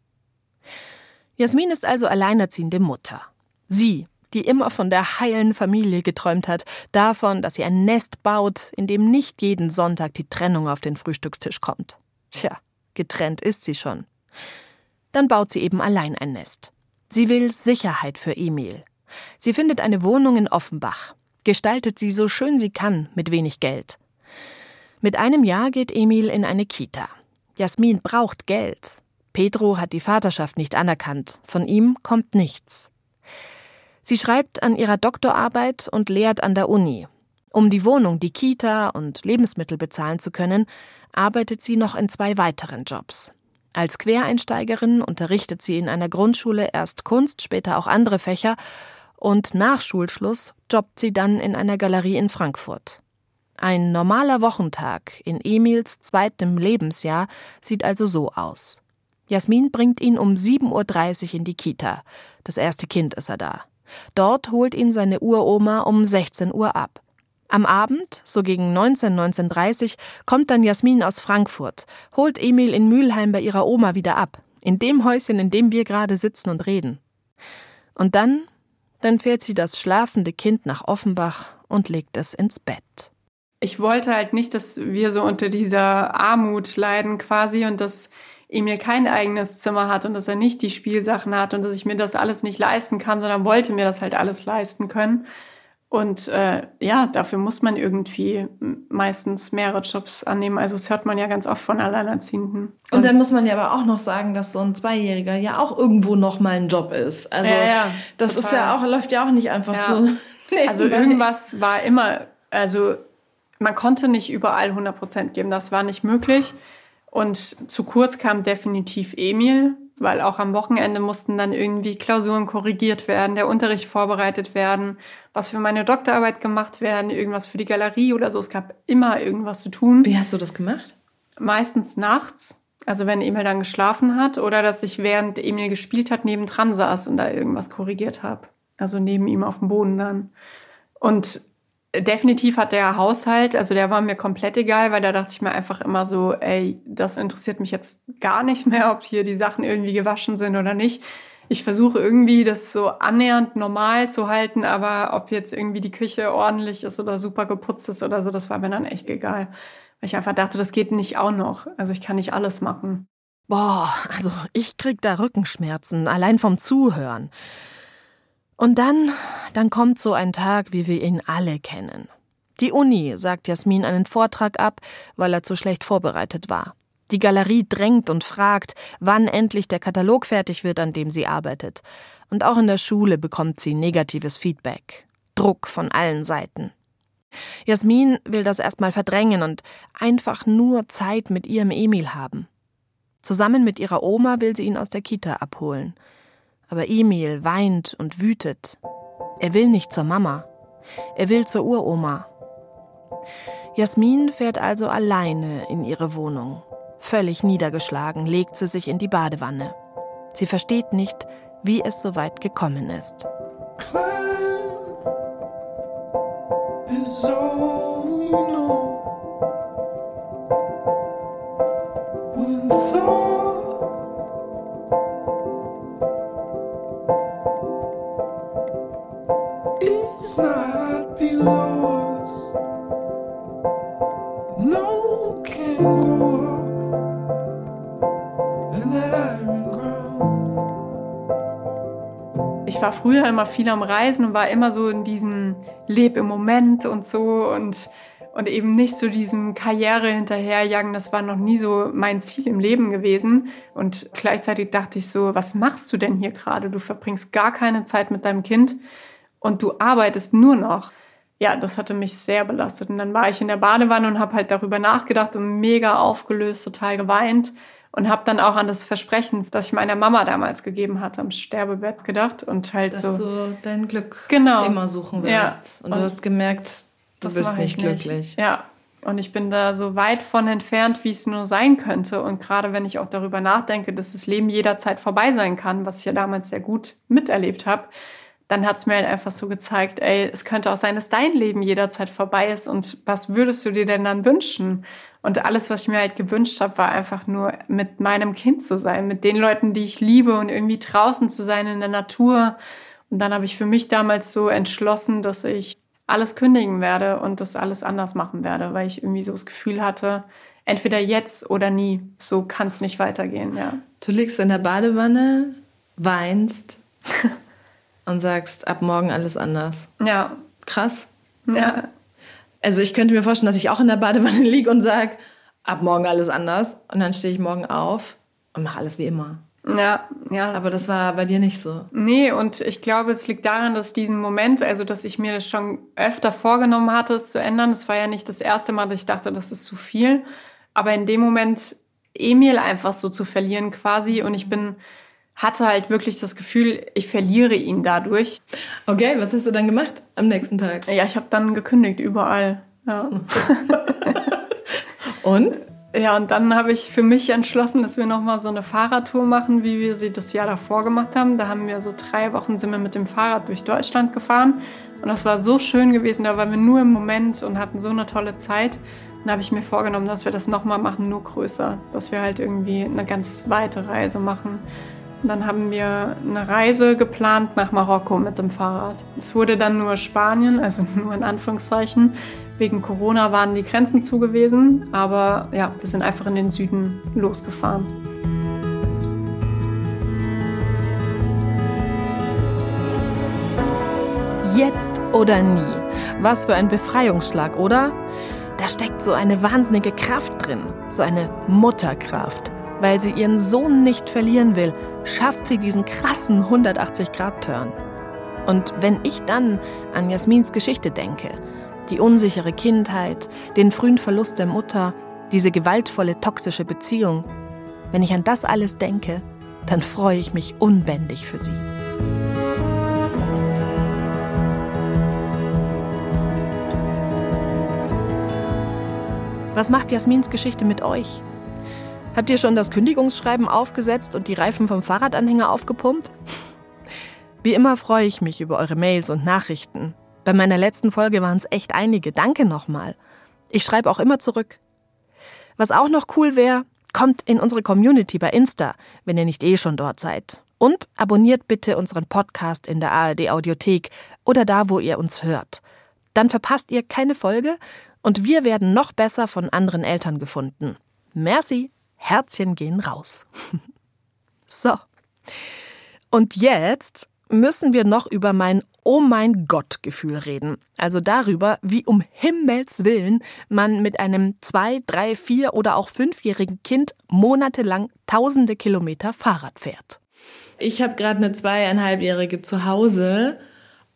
Jasmin ist also alleinerziehende Mutter. Sie, die immer von der heilen Familie geträumt hat, davon, dass sie ein Nest baut, in dem nicht jeden Sonntag die Trennung auf den Frühstückstisch kommt. Tja, getrennt ist sie schon. Dann baut sie eben allein ein Nest. Sie will Sicherheit für Emil. Sie findet eine Wohnung in Offenbach, gestaltet sie so schön sie kann mit wenig Geld. Mit einem Jahr geht Emil in eine Kita. Jasmin braucht Geld. Pedro hat die Vaterschaft nicht anerkannt. Von ihm kommt nichts. Sie schreibt an ihrer Doktorarbeit und lehrt an der Uni. Um die Wohnung, die Kita und Lebensmittel bezahlen zu können, arbeitet sie noch in zwei weiteren Jobs. Als Quereinsteigerin unterrichtet sie in einer Grundschule erst Kunst, später auch andere Fächer und nach Schulschluss jobbt sie dann in einer Galerie in Frankfurt. Ein normaler Wochentag in Emils zweitem Lebensjahr sieht also so aus. Jasmin bringt ihn um 7.30 Uhr in die Kita. Das erste Kind ist er da. Dort holt ihn seine Uroma um 16 Uhr ab. Am Abend, so gegen 19, 19.30 kommt dann Jasmin aus Frankfurt, holt Emil in Mülheim bei ihrer Oma wieder ab, in dem Häuschen, in dem wir gerade sitzen und reden. Und dann, dann fährt sie das schlafende Kind nach Offenbach und legt es ins Bett ich wollte halt nicht, dass wir so unter dieser Armut leiden quasi und dass Emil kein eigenes Zimmer hat und dass er nicht die Spielsachen hat und dass ich mir das alles nicht leisten kann, sondern wollte mir das halt alles leisten können. Und äh, ja, dafür muss man irgendwie meistens mehrere Jobs annehmen. Also das hört man ja ganz oft von Alleinerziehenden. Und, dann muss man ja aber auch noch sagen, dass so ein Zweijähriger ja auch irgendwo noch mal ein Job ist. Also ja, ja, das total. ist ja auch läuft ja auch nicht einfach ja. so. also irgendwas war immer, also man konnte nicht überall 100 Prozent geben, das war nicht möglich. Und zu kurz kam definitiv Emil, weil auch am Wochenende mussten dann irgendwie Klausuren korrigiert werden, der Unterricht vorbereitet werden, was für meine Doktorarbeit gemacht werden, irgendwas für die Galerie oder so. Es gab immer irgendwas zu tun. Wie hast du das gemacht? Meistens nachts, also wenn Emil dann geschlafen hat oder dass ich während Emil gespielt hat nebendran saß und da irgendwas korrigiert habe. Also neben ihm auf dem Boden dann. Und definitiv hat der Haushalt, also der war mir komplett egal, weil da dachte ich mir einfach immer so, ey, das interessiert mich jetzt gar nicht mehr, ob hier die Sachen irgendwie gewaschen sind oder nicht. Ich versuche irgendwie das so annähernd normal zu halten, aber ob jetzt irgendwie die Küche ordentlich ist oder super geputzt ist oder so, das war mir dann echt egal. Weil ich einfach dachte, das geht nicht auch noch. Also ich kann nicht alles machen. Boah, also ich krieg da Rückenschmerzen, allein vom Zuhören. Und dann, dann kommt so ein Tag, wie wir ihn alle kennen. Die Uni sagt Jasmin einen Vortrag ab, weil er zu schlecht vorbereitet war. Die Galerie drängt und fragt, wann endlich der Katalog fertig wird, an dem sie arbeitet. Und auch in der Schule bekommt sie negatives Feedback. Druck von allen Seiten. Jasmin will das erstmal verdrängen und einfach nur Zeit mit ihrem Emil haben. Zusammen mit ihrer Oma will sie ihn aus der Kita abholen. Aber Emil weint und wütet. Er will nicht zur Mama. Er will zur Uroma. Jasmin fährt also alleine in ihre Wohnung. Völlig niedergeschlagen legt sie sich in die Badewanne. Sie versteht nicht, wie es so weit gekommen ist. Ich war früher immer viel am Reisen und war immer so in diesem Leb im Moment und so und, und eben nicht so diesem Karriere hinterherjagen. Das war noch nie so mein Ziel im Leben gewesen. Und gleichzeitig dachte ich so, was machst du denn hier gerade? Du verbringst gar keine Zeit mit deinem Kind. und du arbeitest nur noch. Ja, das hatte mich sehr belastet. Und dann war ich in der Badewanne und habe halt darüber nachgedacht und mega aufgelöst, total geweint und habe dann auch an das Versprechen, das ich meiner Mama damals gegeben hatte, am Sterbebett gedacht und halt Dass so. Dass du dein Glück genau. immer suchen wirst. Ja. Und, und, du hast gemerkt, du bist nicht glücklich. Nicht. Ja. Und ich bin da so weit von entfernt, wie es nur sein könnte. Und gerade wenn ich auch darüber nachdenke, dass das Leben jederzeit vorbei sein kann, was ich ja damals sehr gut miterlebt habe, dann hat es mir halt einfach so gezeigt, ey, es könnte auch sein, dass dein Leben jederzeit vorbei ist. Und was würdest du dir denn dann wünschen? Und alles, was ich mir halt gewünscht habe, war einfach nur mit meinem Kind zu sein, mit den Leuten, die ich liebe und irgendwie draußen zu sein in der Natur. Und dann habe ich für mich damals so entschlossen, dass ich alles kündigen werde und das alles anders machen werde, weil ich irgendwie so das Gefühl hatte, entweder jetzt oder nie. So kann es nicht weitergehen, ja. Du liegst in der Badewanne, weinst und sagst, ab morgen alles anders. Ja. Krass. Ja. Also ich könnte mir vorstellen, dass ich auch in der Badewanne liege und sage, ab morgen alles anders. Und dann stehe ich morgen auf und mache alles wie immer. Ja, ja. Aber das war bei dir nicht so. Nee, und ich glaube, es liegt daran, dass diesen Moment, also dass ich mir das schon öfter vorgenommen hatte, es zu ändern. Es war ja nicht das erste Mal, dass ich dachte, das ist zu viel. Aber in dem Moment Emil einfach so zu verlieren quasi und ich bin hatte halt wirklich das Gefühl, ich verliere ihn dadurch. Okay, was hast du dann gemacht am nächsten Tag? Ja, ich habe dann gekündigt überall. Ja. und? Ja, und dann habe ich für mich entschlossen, dass wir nochmal so eine Fahrradtour machen, wie wir sie das Jahr davor gemacht haben. Da haben wir so drei Wochen sind wir mit dem Fahrrad durch Deutschland gefahren. Und das war so schön gewesen. Da waren wir nur im Moment und hatten so eine tolle Zeit. Dann habe ich mir vorgenommen, dass wir das nochmal machen, nur größer. Dass wir halt irgendwie eine ganz weite Reise machen. Dann haben wir eine Reise geplant nach Marokko mit dem Fahrrad. Es wurde dann nur Spanien, also nur in Anführungszeichen. Wegen Corona waren die Grenzen zu gewesen, aber ja, wir sind einfach in den Süden losgefahren. Jetzt oder nie. Was für ein Befreiungsschlag, oder? Da steckt so eine wahnsinnige Kraft drin, so eine Mutterkraft. Weil sie ihren Sohn nicht verlieren will, schafft sie diesen krassen 180-Grad-Turn. Und wenn ich dann an Jasmins Geschichte denke, die unsichere Kindheit, den frühen Verlust der Mutter, diese gewaltvolle toxische Beziehung, wenn ich an das alles denke, dann freue ich mich unbändig für sie. Was macht Jasmins Geschichte mit euch? Habt ihr schon das Kündigungsschreiben aufgesetzt und die Reifen vom Fahrradanhänger aufgepumpt? Wie immer freue ich mich über eure Mails und Nachrichten. Bei meiner letzten Folge waren es echt einige. Danke nochmal. Ich schreibe auch immer zurück. Was auch noch cool wäre, kommt in unsere Community bei Insta, wenn ihr nicht eh schon dort seid. Und abonniert bitte unseren Podcast in der ARD Audiothek oder da, wo ihr uns hört. Dann verpasst ihr keine Folge und wir werden noch besser von anderen Eltern gefunden. Merci! Herzchen gehen raus. so. Und jetzt müssen wir noch über mein Oh mein Gott Gefühl reden. Also darüber, wie um Himmels Willen man mit einem zwei, drei, vier oder auch fünfjährigen Kind monatelang tausende Kilometer Fahrrad fährt. Ich habe gerade eine zweieinhalbjährige zu Hause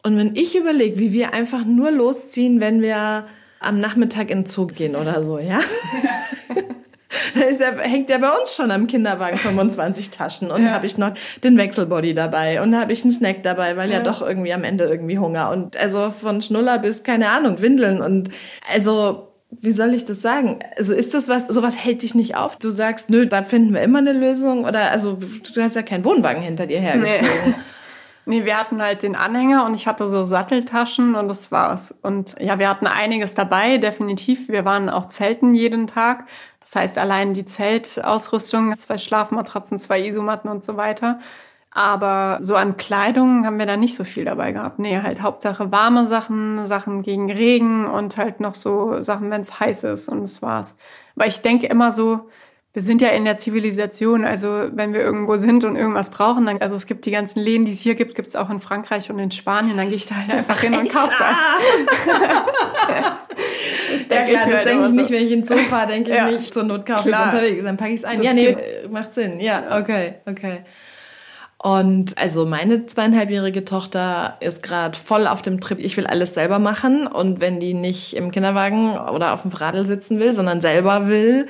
und wenn ich überlege, wie wir einfach nur losziehen, wenn wir am Nachmittag in den Zug gehen oder so, ja? da hängt ja bei uns schon am Kinderwagen 25 Taschen und ja. habe ich noch den Wechselbody dabei und habe ich einen Snack dabei, weil ja. ja. doch irgendwie am Ende irgendwie Hunger und also von Schnuller bis keine Ahnung Windeln und also wie soll ich das sagen? Also ist das was, sowas hält dich nicht auf? Du sagst, nö, da finden wir immer eine Lösung oder also du hast ja keinen Wohnwagen hinter dir hergezogen. Nee. Nee, wir hatten halt den Anhänger und ich hatte so Satteltaschen und das war's. Und ja, wir hatten einiges dabei, definitiv. Wir waren auch zelten jeden Tag. Das heißt, allein die Zeltausrüstung, zwei Schlafmatratzen, zwei Isomatten und so weiter. Aber so an Kleidung haben wir da nicht so viel dabei gehabt. Nee, halt Hauptsache warme Sachen, Sachen gegen Regen und halt noch so Sachen, wenn es heiß ist und das war's. Weil ich denke immer so, wir sind ja in der Zivilisation, also wenn wir irgendwo sind und irgendwas brauchen, dann, also es gibt die ganzen Läden, die es hier gibt, gibt es auch in Frankreich und in Spanien, dann gehe ich da halt einfach hin und kaufe was. ja klar, das denke ich nicht, wenn ich in den Zoo fahre, denke ich ja. nicht, zur Not kaufe ich unterwegs, dann packe ich es ein. Das ja, nee, macht Sinn, ja, okay, okay. Und also meine zweieinhalbjährige Tochter ist gerade voll auf dem Trip, ich will alles selber machen. Und wenn die nicht im Kinderwagen oder auf dem Radl sitzen will, sondern selber will,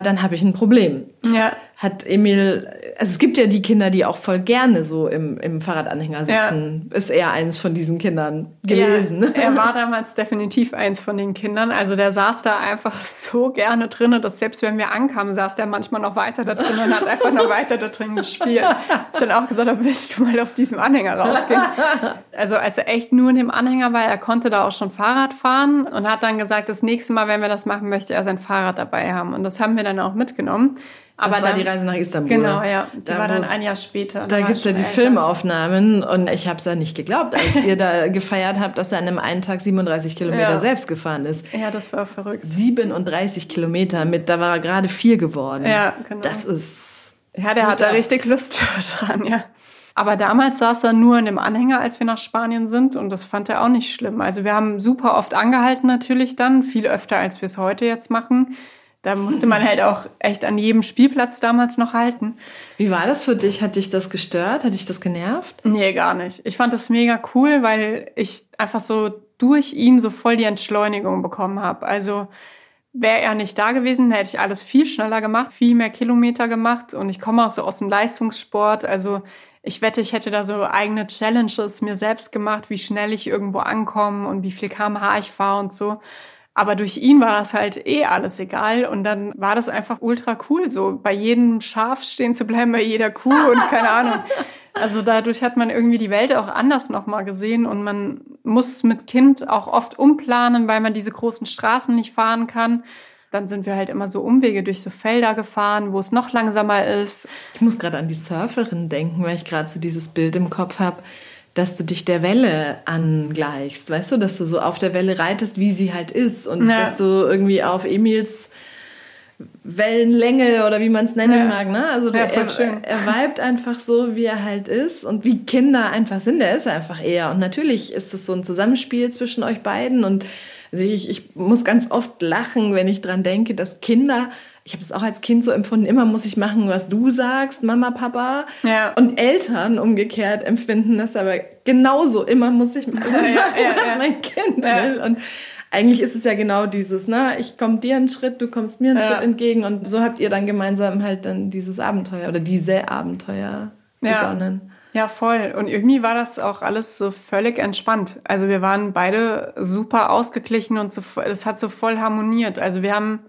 dann habe ich ein Problem. Ja. Hat Emil, also es gibt ja die Kinder, die auch voll gerne so im, im Fahrradanhänger sitzen. Ja. Ist er eins von diesen Kindern gewesen. Ja, er war damals definitiv eins von den Kindern. Also der saß da einfach so gerne drin, dass selbst wenn wir ankamen, saß der manchmal noch weiter da drin und hat einfach noch weiter da drin gespielt. Ich dann auch gesagt, willst du mal aus diesem Anhänger rausgehen? Also als er echt nur in dem Anhänger war, er konnte da auch schon Fahrrad fahren und hat dann gesagt, das nächste Mal, wenn wir das machen, möchte er sein Fahrrad dabei haben. Und das haben wir dann auch mitgenommen. Aber das war dann, die Reise nach Istanbul. Genau, ja. Die da war dann ein Jahr später. Da gibt es ja die älter. Filmaufnahmen und ich habe es ja nicht geglaubt, als ihr da gefeiert habt, dass er an einem einen Tag 37 Kilometer ja. selbst gefahren ist. Ja, das war verrückt. 37 Kilometer mit, da war er gerade vier geworden. Ja, genau. Das ist. Ja, der hat da richtig Lust dran, ja. Aber damals saß er nur in dem Anhänger, als wir nach Spanien sind und das fand er auch nicht schlimm. Also wir haben super oft angehalten natürlich dann, viel öfter als wir es heute jetzt machen. Da musste man halt auch echt an jedem Spielplatz damals noch halten. Wie war das für dich? Hat dich das gestört? Hat dich das genervt? Nee, gar nicht. Ich fand das mega cool, weil ich einfach so durch ihn so voll die Entschleunigung bekommen habe. Also wäre er nicht da gewesen, hätte ich alles viel schneller gemacht, viel mehr Kilometer gemacht. Und ich komme auch so aus dem Leistungssport. Also ich wette, ich hätte da so eigene Challenges mir selbst gemacht, wie schnell ich irgendwo ankomme und wie viel kmh ich fahre und so. Aber durch ihn war das halt eh alles egal. Und dann war das einfach ultra cool, so bei jedem Schaf stehen zu bleiben, bei jeder Kuh und keine Ahnung. Also dadurch hat man irgendwie die Welt auch anders nochmal gesehen und man muss mit Kind auch oft umplanen, weil man diese großen Straßen nicht fahren kann. Dann sind wir halt immer so Umwege durch so Felder gefahren, wo es noch langsamer ist. Ich muss gerade an die Surferin denken, weil ich gerade so dieses Bild im Kopf habe dass du dich der Welle angleichst, weißt du, dass du so auf der Welle reitest, wie sie halt ist und ja. dass du irgendwie auf Emils Wellenlänge oder wie man es nennen ja. mag, ne? Also ja, er, schön. er weibt einfach so, wie er halt ist und wie Kinder einfach sind. Er ist einfach eher. Und natürlich ist es so ein Zusammenspiel zwischen euch beiden und also ich, ich muss ganz oft lachen, wenn ich dran denke, dass Kinder ich habe es auch als Kind so empfunden, immer muss ich machen, was du sagst, Mama, Papa. Ja. Und Eltern umgekehrt empfinden das aber genauso. Immer muss ich machen, ja, ja, was mein Kind will. Und eigentlich ist es ja genau dieses, ne? Ich komme dir einen Schritt, du kommst mir einen Schritt entgegen. Und so habt ihr dann gemeinsam halt dann dieses Abenteuer oder diese Abenteuer begonnen. Ja, voll. Und irgendwie war das auch alles so völlig entspannt. Also wir waren beide super ausgeglichen und so, es hat so voll harmoniert. Also wir haben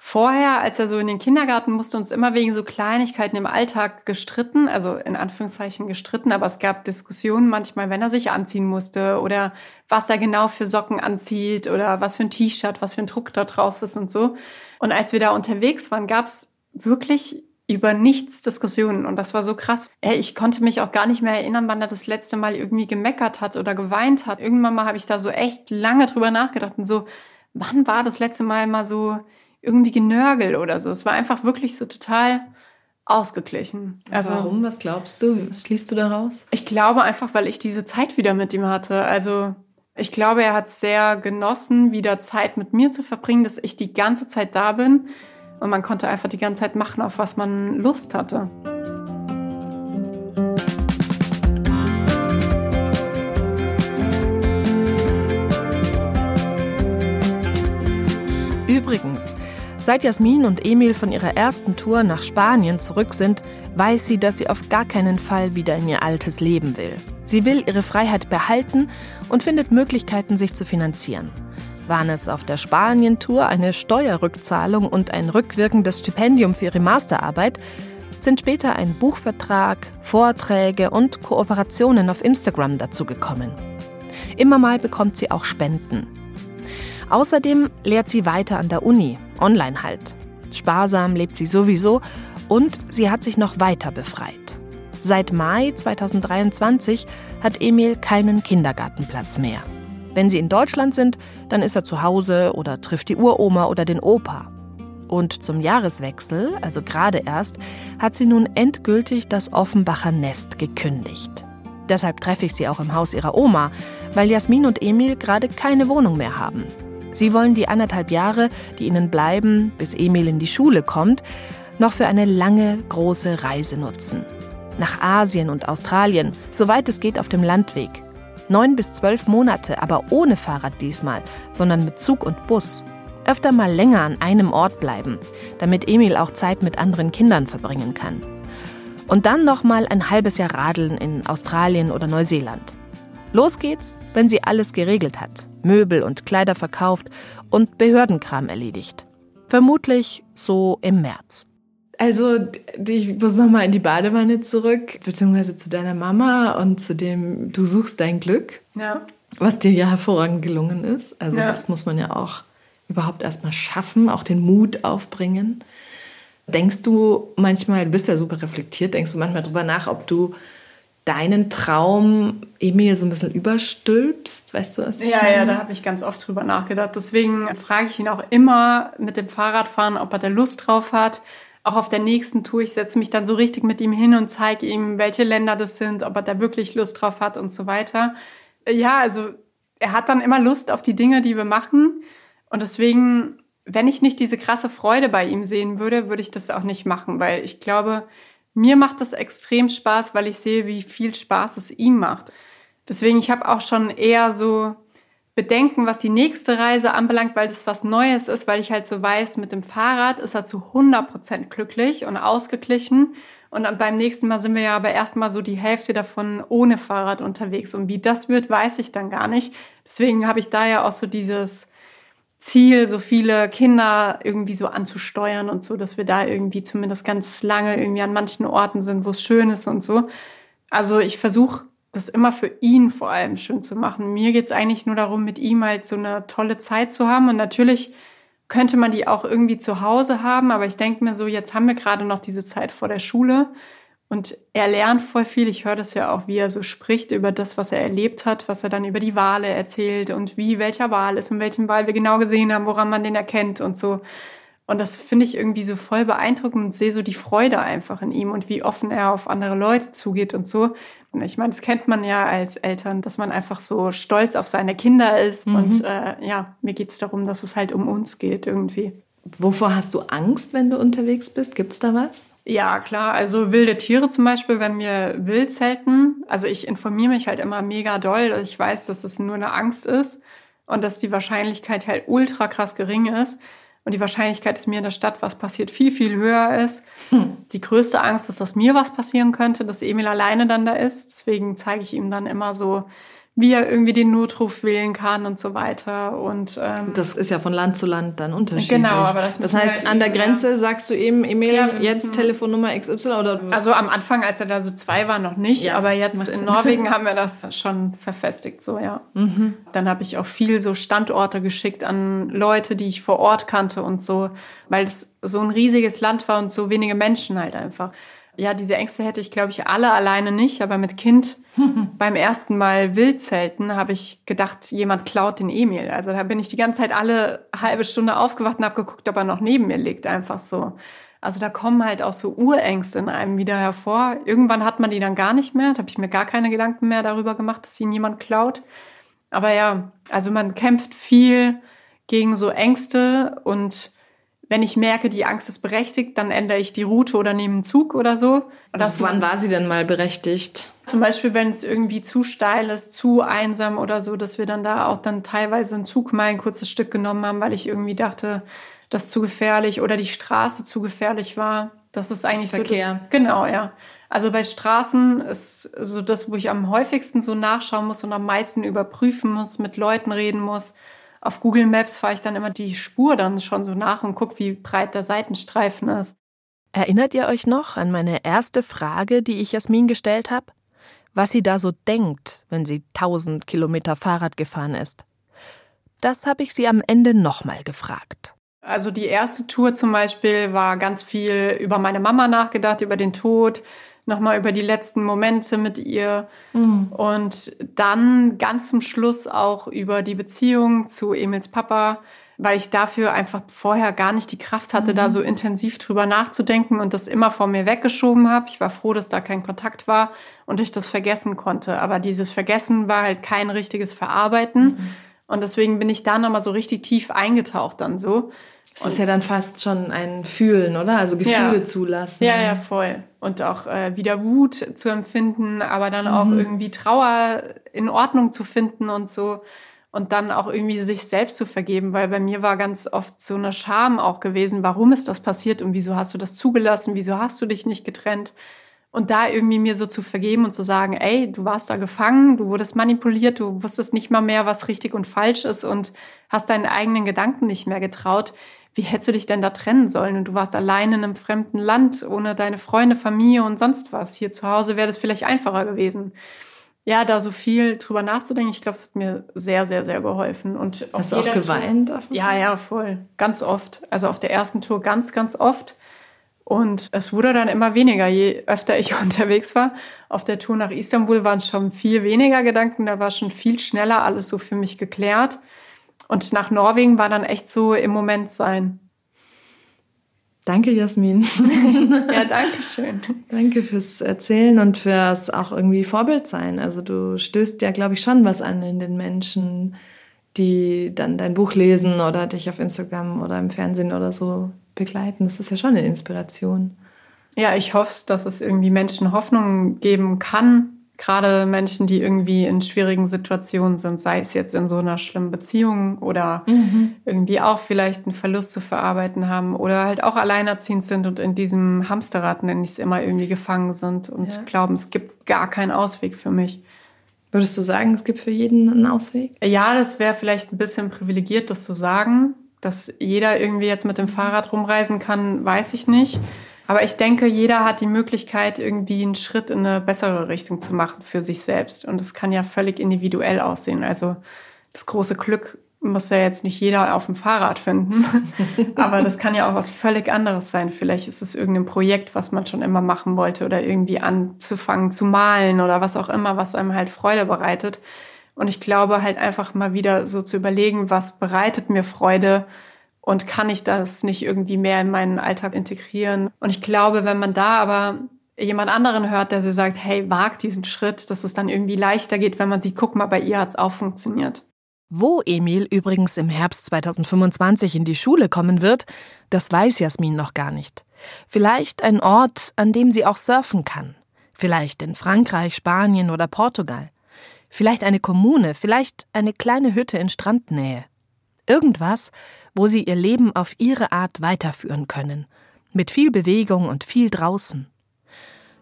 Vorher, als er so in den Kindergarten musste, uns immer wegen so Kleinigkeiten im Alltag gestritten, also in Anführungszeichen gestritten, aber es gab Diskussionen manchmal, wenn er sich anziehen musste oder was er genau für Socken anzieht oder was für ein T-Shirt, was für ein Druck da drauf ist und so. Und als wir da unterwegs waren, gab es wirklich über nichts Diskussionen und das war so krass. Ich konnte mich auch gar nicht mehr erinnern, wann er das letzte Mal irgendwie gemeckert hat oder geweint hat. Irgendwann mal habe ich da so echt lange drüber nachgedacht und so, wann war das letzte Mal mal so irgendwie Genörgel oder so. Es war einfach wirklich so total ausgeglichen. Also, Warum? Was glaubst du? Was schließt du daraus? Ich glaube einfach, weil ich diese Zeit wieder mit ihm hatte. Also ich glaube, er hat sehr genossen, wieder Zeit mit mir zu verbringen, dass ich die ganze Zeit da bin. Und man konnte einfach die ganze Zeit machen, auf was man Lust hatte. Übrigens, seit Jasmin und Emil von ihrer ersten Tour nach Spanien zurück sind, weiß sie, dass sie auf gar keinen Fall wieder in ihr altes Leben will. Sie will ihre Freiheit behalten und findet Möglichkeiten, sich zu finanzieren. Waren es auf der Spanien-Tour eine Steuerrückzahlung und ein rückwirkendes Stipendium für ihre Masterarbeit, sind später ein Buchvertrag, Vorträge und Kooperationen auf Instagram dazugekommen. Immer mal bekommt sie auch Spenden. Außerdem lehrt sie weiter an der Uni, online halt. Sparsam lebt sie sowieso und sie hat sich noch weiter befreit. Seit Mai 2023 hat Emil keinen Kindergartenplatz mehr. Wenn sie in Deutschland sind, dann ist er zu Hause oder trifft die Uroma oder den Opa. Und zum Jahreswechsel, also gerade erst, hat sie nun endgültig das Offenbacher Nest gekündigt. Deshalb treffe ich sie auch im Haus ihrer Oma, weil Jasmin und Emil gerade keine Wohnung mehr haben. Sie wollen die anderthalb Jahre, die ihnen bleiben, bis Emil in die Schule kommt, noch für eine lange, große Reise nutzen. nach Asien und Australien, soweit es geht auf dem Landweg. Neun bis zwölf Monate, aber ohne Fahrrad diesmal, sondern mit Zug und Bus. Öfter mal länger an einem Ort bleiben, damit Emil auch Zeit mit anderen Kindern verbringen kann. Und dann noch mal ein halbes Jahr radeln in Australien oder Neuseeland. Los geht's, wenn sie alles geregelt hat, Möbel und Kleider verkauft und Behördenkram erledigt. Vermutlich so im März. Also, ich muss nochmal in die Badewanne zurück, beziehungsweise zu deiner Mama und zu dem, du suchst dein Glück. Ja. Was dir ja hervorragend gelungen ist. Also, ja. das muss man ja auch überhaupt erstmal schaffen, auch den Mut aufbringen. Denkst du manchmal, du bist ja super reflektiert, denkst du manchmal drüber nach, ob du deinen Traum Emil so ein bisschen überstülpst? Weißt du, was ich Ja, meine? ja, da habe ich ganz oft drüber nachgedacht. Deswegen frage ich ihn auch immer mit dem Fahrradfahren, ob er da Lust drauf hat auch auf der nächsten Tour, ich setze mich dann so richtig mit ihm hin und zeige ihm, welche Länder das sind, ob er da wirklich Lust drauf hat und so weiter. Ja, also er hat dann immer Lust auf die Dinge, die wir machen. Und deswegen, wenn ich nicht diese krasse Freude bei ihm sehen würde, würde ich das auch nicht machen, weil ich glaube, mir macht das extrem Spaß, weil ich sehe, wie viel Spaß es ihm macht. Deswegen, ich habe auch schon eher so Bedenken, was die nächste Reise anbelangt, weil das was Neues ist, weil ich halt so weiß, mit dem Fahrrad ist er zu 100% glücklich und ausgeglichen. Und beim nächsten Mal sind wir ja aber erstmal so die Hälfte davon ohne Fahrrad unterwegs. Und wie das wird, weiß ich dann gar nicht. Deswegen habe ich da ja auch so dieses Ziel, so viele Kinder irgendwie so anzusteuern und so, dass wir da irgendwie zumindest ganz lange irgendwie an manchen Orten sind, wo es schön ist und so. Also ich versuche das immer für ihn vor allem schön zu machen. Mir geht's eigentlich nur darum, mit ihm halt so eine tolle Zeit zu haben. Und natürlich könnte man die auch irgendwie zu Hause haben, aber ich denke mir so, jetzt haben wir gerade noch diese Zeit vor der Schule und er lernt voll viel. Ich höre das ja auch, wie er so spricht über das, was er erlebt hat, was er dann über die Wale erzählt und wie welcher Wal ist und welchen Wal wir genau gesehen haben, woran man den erkennt und so. Und das finde ich irgendwie so voll beeindruckend und sehe so die Freude einfach in ihm und wie offen er auf andere Leute zugeht und so. Und ich meine, das kennt man ja als Eltern, dass man einfach so stolz auf seine Kinder ist. Mhm. Und äh, ja, mir geht es darum, dass es halt um uns geht irgendwie. Wovor hast du Angst, wenn du unterwegs bist? Gibt es da was? Ja, klar. Also wilde Tiere zum Beispiel, wenn wir wild zelten. Also ich informiere mich halt immer mega doll. dass Ich weiß, dass es nur eine Angst ist und dass die Wahrscheinlichkeit halt ultra krass gering ist und die Wahrscheinlichkeit, dass mir in der Stadt was passiert, viel, viel höher ist. Hm. Die größte Angst ist, dass mir was passieren könnte, dass Emil alleine dann da ist. Deswegen zeige ich ihm dann immer so wie er irgendwie den Notruf wählen kann und so weiter. Und ähm, das ist ja von Land zu Land dann unterschiedlich. Genau, aber das, das heißt, halt an der Grenze ja. sagst du eben, Emil, ja, jetzt Telefonnummer XY oder? Also am Anfang, als er da so zwei war, noch nicht, ja, aber jetzt in Norwegen haben wir das schon verfestigt, so ja. Mhm. Dann habe ich auch viel so Standorte geschickt an Leute, die ich vor Ort kannte und so, weil es so ein riesiges Land war und so wenige Menschen halt einfach ja, diese Ängste hätte ich, glaube ich, alle alleine nicht, aber mit Kind beim ersten Mal Wildzelten habe ich gedacht, jemand klaut den Emil. Also da bin ich die ganze Zeit alle halbe Stunde aufgewacht und habe geguckt, ob er noch neben mir liegt, einfach so. Also da kommen halt auch so Urängste in einem wieder hervor. Irgendwann hat man die dann gar nicht mehr. Da habe ich mir gar keine Gedanken mehr darüber gemacht, dass ihn jemand klaut. Aber ja, also man kämpft viel gegen so Ängste und wenn ich merke, die Angst ist berechtigt, dann ändere ich die Route oder nehme einen Zug oder so. Das Wann war sie denn mal berechtigt? Zum Beispiel, wenn es irgendwie zu steil ist, zu einsam oder so, dass wir dann da auch dann teilweise einen Zug mal ein kurzes Stück genommen haben, weil ich irgendwie dachte, das ist zu gefährlich oder die Straße zu gefährlich war. Das ist eigentlich Verkehr. so das, Genau, ja. Also bei Straßen ist so das, wo ich am häufigsten so nachschauen muss und am meisten überprüfen muss, mit Leuten reden muss auf Google Maps fahre ich dann immer die Spur dann schon so nach und gucke, wie breit der Seitenstreifen ist. Erinnert ihr euch noch an meine erste Frage, die ich Jasmin gestellt habe? Was sie da so denkt, wenn sie 1000 Kilometer Fahrrad gefahren ist? Das habe ich sie am Ende nochmal gefragt. Also die erste Tour zum Beispiel war ganz viel über meine Mama nachgedacht, über den Tod, nochmal über die letzten Momente mit ihr mhm. und dann ganz zum Schluss auch über die Beziehung zu Emils Papa, weil ich dafür einfach vorher gar nicht die Kraft hatte, mhm. da so intensiv drüber nachzudenken und das immer vor mir weggeschoben habe. Ich war froh, dass da kein Kontakt war und ich das vergessen konnte. Aber dieses Vergessen war halt kein richtiges Verarbeiten. Mhm. Und deswegen bin ich da nochmal so richtig tief eingetaucht dann so. Das ist ja dann fast schon ein Fühlen, oder? Also Gefühle ja. zulassen. Ja, ja, voll. Und auch äh, wieder Wut zu empfinden, aber dann mhm. auch irgendwie Trauer in Ordnung zu finden und so. Und dann auch irgendwie sich selbst zu vergeben, weil bei mir war ganz oft so eine Scham auch gewesen, warum ist das passiert und wieso hast du das zugelassen, wieso hast du dich nicht getrennt? Und da irgendwie mir so zu vergeben und zu sagen, ey, du warst da gefangen, du wurdest manipuliert, du wusstest nicht mal mehr, was richtig und falsch ist und hast deinen eigenen Gedanken nicht mehr getraut wie hättest du dich denn da trennen sollen? Und du warst allein in einem fremden Land, ohne deine Freunde, Familie und sonst was. Hier zu Hause wäre das vielleicht einfacher gewesen. Ja, da so viel drüber nachzudenken, ich glaube, es hat mir sehr, sehr, sehr geholfen. Und Hast du auch geweint? Tour, ja, ja, voll. Ganz oft. Also auf der ersten Tour ganz, ganz oft. Und es wurde dann immer weniger, je öfter ich unterwegs war. Auf der Tour nach Istanbul waren es schon viel weniger Gedanken, da war schon viel schneller alles so für mich geklärt. Und nach Norwegen war dann echt so im Moment sein. Danke, Jasmin. ja, danke schön. Danke fürs Erzählen und fürs auch irgendwie Vorbild sein. Also du stößt ja, glaube ich, schon was an in den Menschen, die dann dein Buch lesen oder dich auf Instagram oder im Fernsehen oder so begleiten. Das ist ja schon eine Inspiration. Ja, ich hoffe, dass es irgendwie Menschen Hoffnung geben kann, gerade Menschen, die irgendwie in schwierigen Situationen sind, sei es jetzt in so einer schlimmen Beziehung oder mhm. irgendwie auch vielleicht einen Verlust zu verarbeiten haben oder halt auch alleinerziehend sind und in diesem Hamsterrad, nenne ich es immer, irgendwie gefangen sind und ja. glauben, es gibt gar keinen Ausweg für mich. Würdest du sagen, es gibt für jeden einen Ausweg? Ja, das wäre vielleicht ein bisschen privilegiert, das zu sagen. Dass jeder irgendwie jetzt mit dem Fahrrad rumreisen kann, weiß ich nicht. Aber ich denke, jeder hat die Möglichkeit, irgendwie einen Schritt in eine bessere Richtung zu machen für sich selbst. Und es kann ja völlig individuell aussehen. Also das große Glück muss ja jetzt nicht jeder auf dem Fahrrad finden. Aber das kann ja auch was völlig anderes sein. Vielleicht ist es irgendein Projekt, was man schon immer machen wollte oder irgendwie anzufangen zu malen oder was auch immer, was einem halt Freude bereitet. Und ich glaube halt einfach mal wieder so zu überlegen, was bereitet mir Freude und kann ich das nicht irgendwie mehr in meinen Alltag integrieren. Und ich glaube, wenn man da aber jemand anderen hört, der so sagt, hey, wag diesen Schritt, dass es dann irgendwie leichter geht, wenn man sieht, guck mal, bei ihr hat es auch funktioniert. Wo Emil übrigens im Herbst 2025 in die Schule kommen wird, das weiß Jasmin noch gar nicht. Vielleicht ein Ort, an dem sie auch surfen kann. Vielleicht in Frankreich, Spanien oder Portugal. Vielleicht eine Kommune, vielleicht eine kleine Hütte in Strandnähe. Irgendwas, wo sie ihr Leben auf ihre Art weiterführen können, mit viel Bewegung und viel draußen.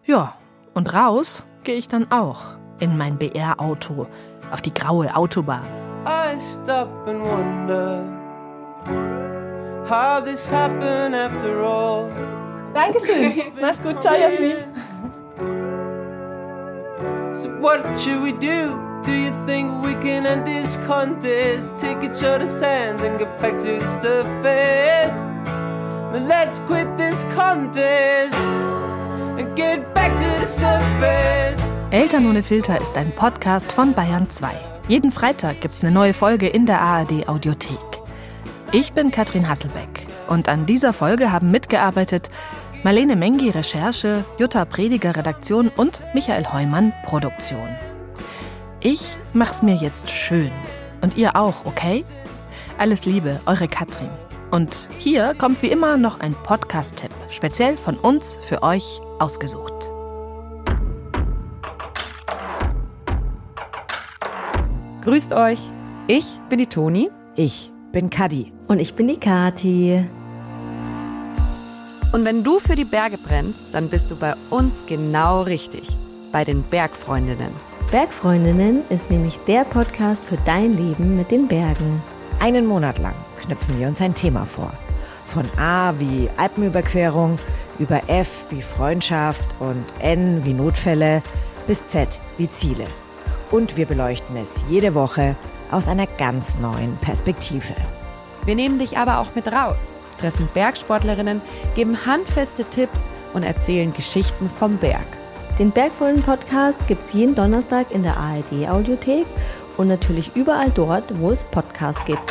Ja, und raus gehe ich dann auch in mein BR-Auto auf die graue Autobahn. I stop and wonder how this happened after all. Dankeschön. Mach's gut. Ciao, Jasmin. So what should we do? Do you think we can end this contest? Take each other's hands and get back to the surface. Then let's quit this contest and get back to the surface. Eltern ohne Filter ist ein Podcast von Bayern 2. Jeden Freitag gibt's eine neue Folge in der ARD Audiothek. Ich bin Katrin Hasselbeck und an dieser Folge haben mitgearbeitet Marlene Mengi Recherche, Jutta Prediger Redaktion und Michael Heumann Produktion. Ich mach's mir jetzt schön. Und ihr auch, okay? Alles Liebe, eure Katrin. Und hier kommt wie immer noch ein Podcast-Tipp, speziell von uns für euch ausgesucht. Grüßt euch. Ich bin die Toni. Ich bin Kadi. Und ich bin die Kati. Und wenn du für die Berge brennst, dann bist du bei uns genau richtig. Bei den Bergfreundinnen. Bergfreundinnen ist nämlich der Podcast für dein Leben mit den Bergen. Einen Monat lang knüpfen wir uns ein Thema vor. Von A wie Alpenüberquerung, über F wie Freundschaft und N wie Notfälle bis Z wie Ziele. Und wir beleuchten es jede Woche aus einer ganz neuen Perspektive. Wir nehmen dich aber auch mit raus, treffen Bergsportlerinnen, geben handfeste Tipps und erzählen Geschichten vom Berg. Den Bergvollen Podcast gibt es jeden Donnerstag in der ARD Audiothek und natürlich überall dort, wo es Podcasts gibt.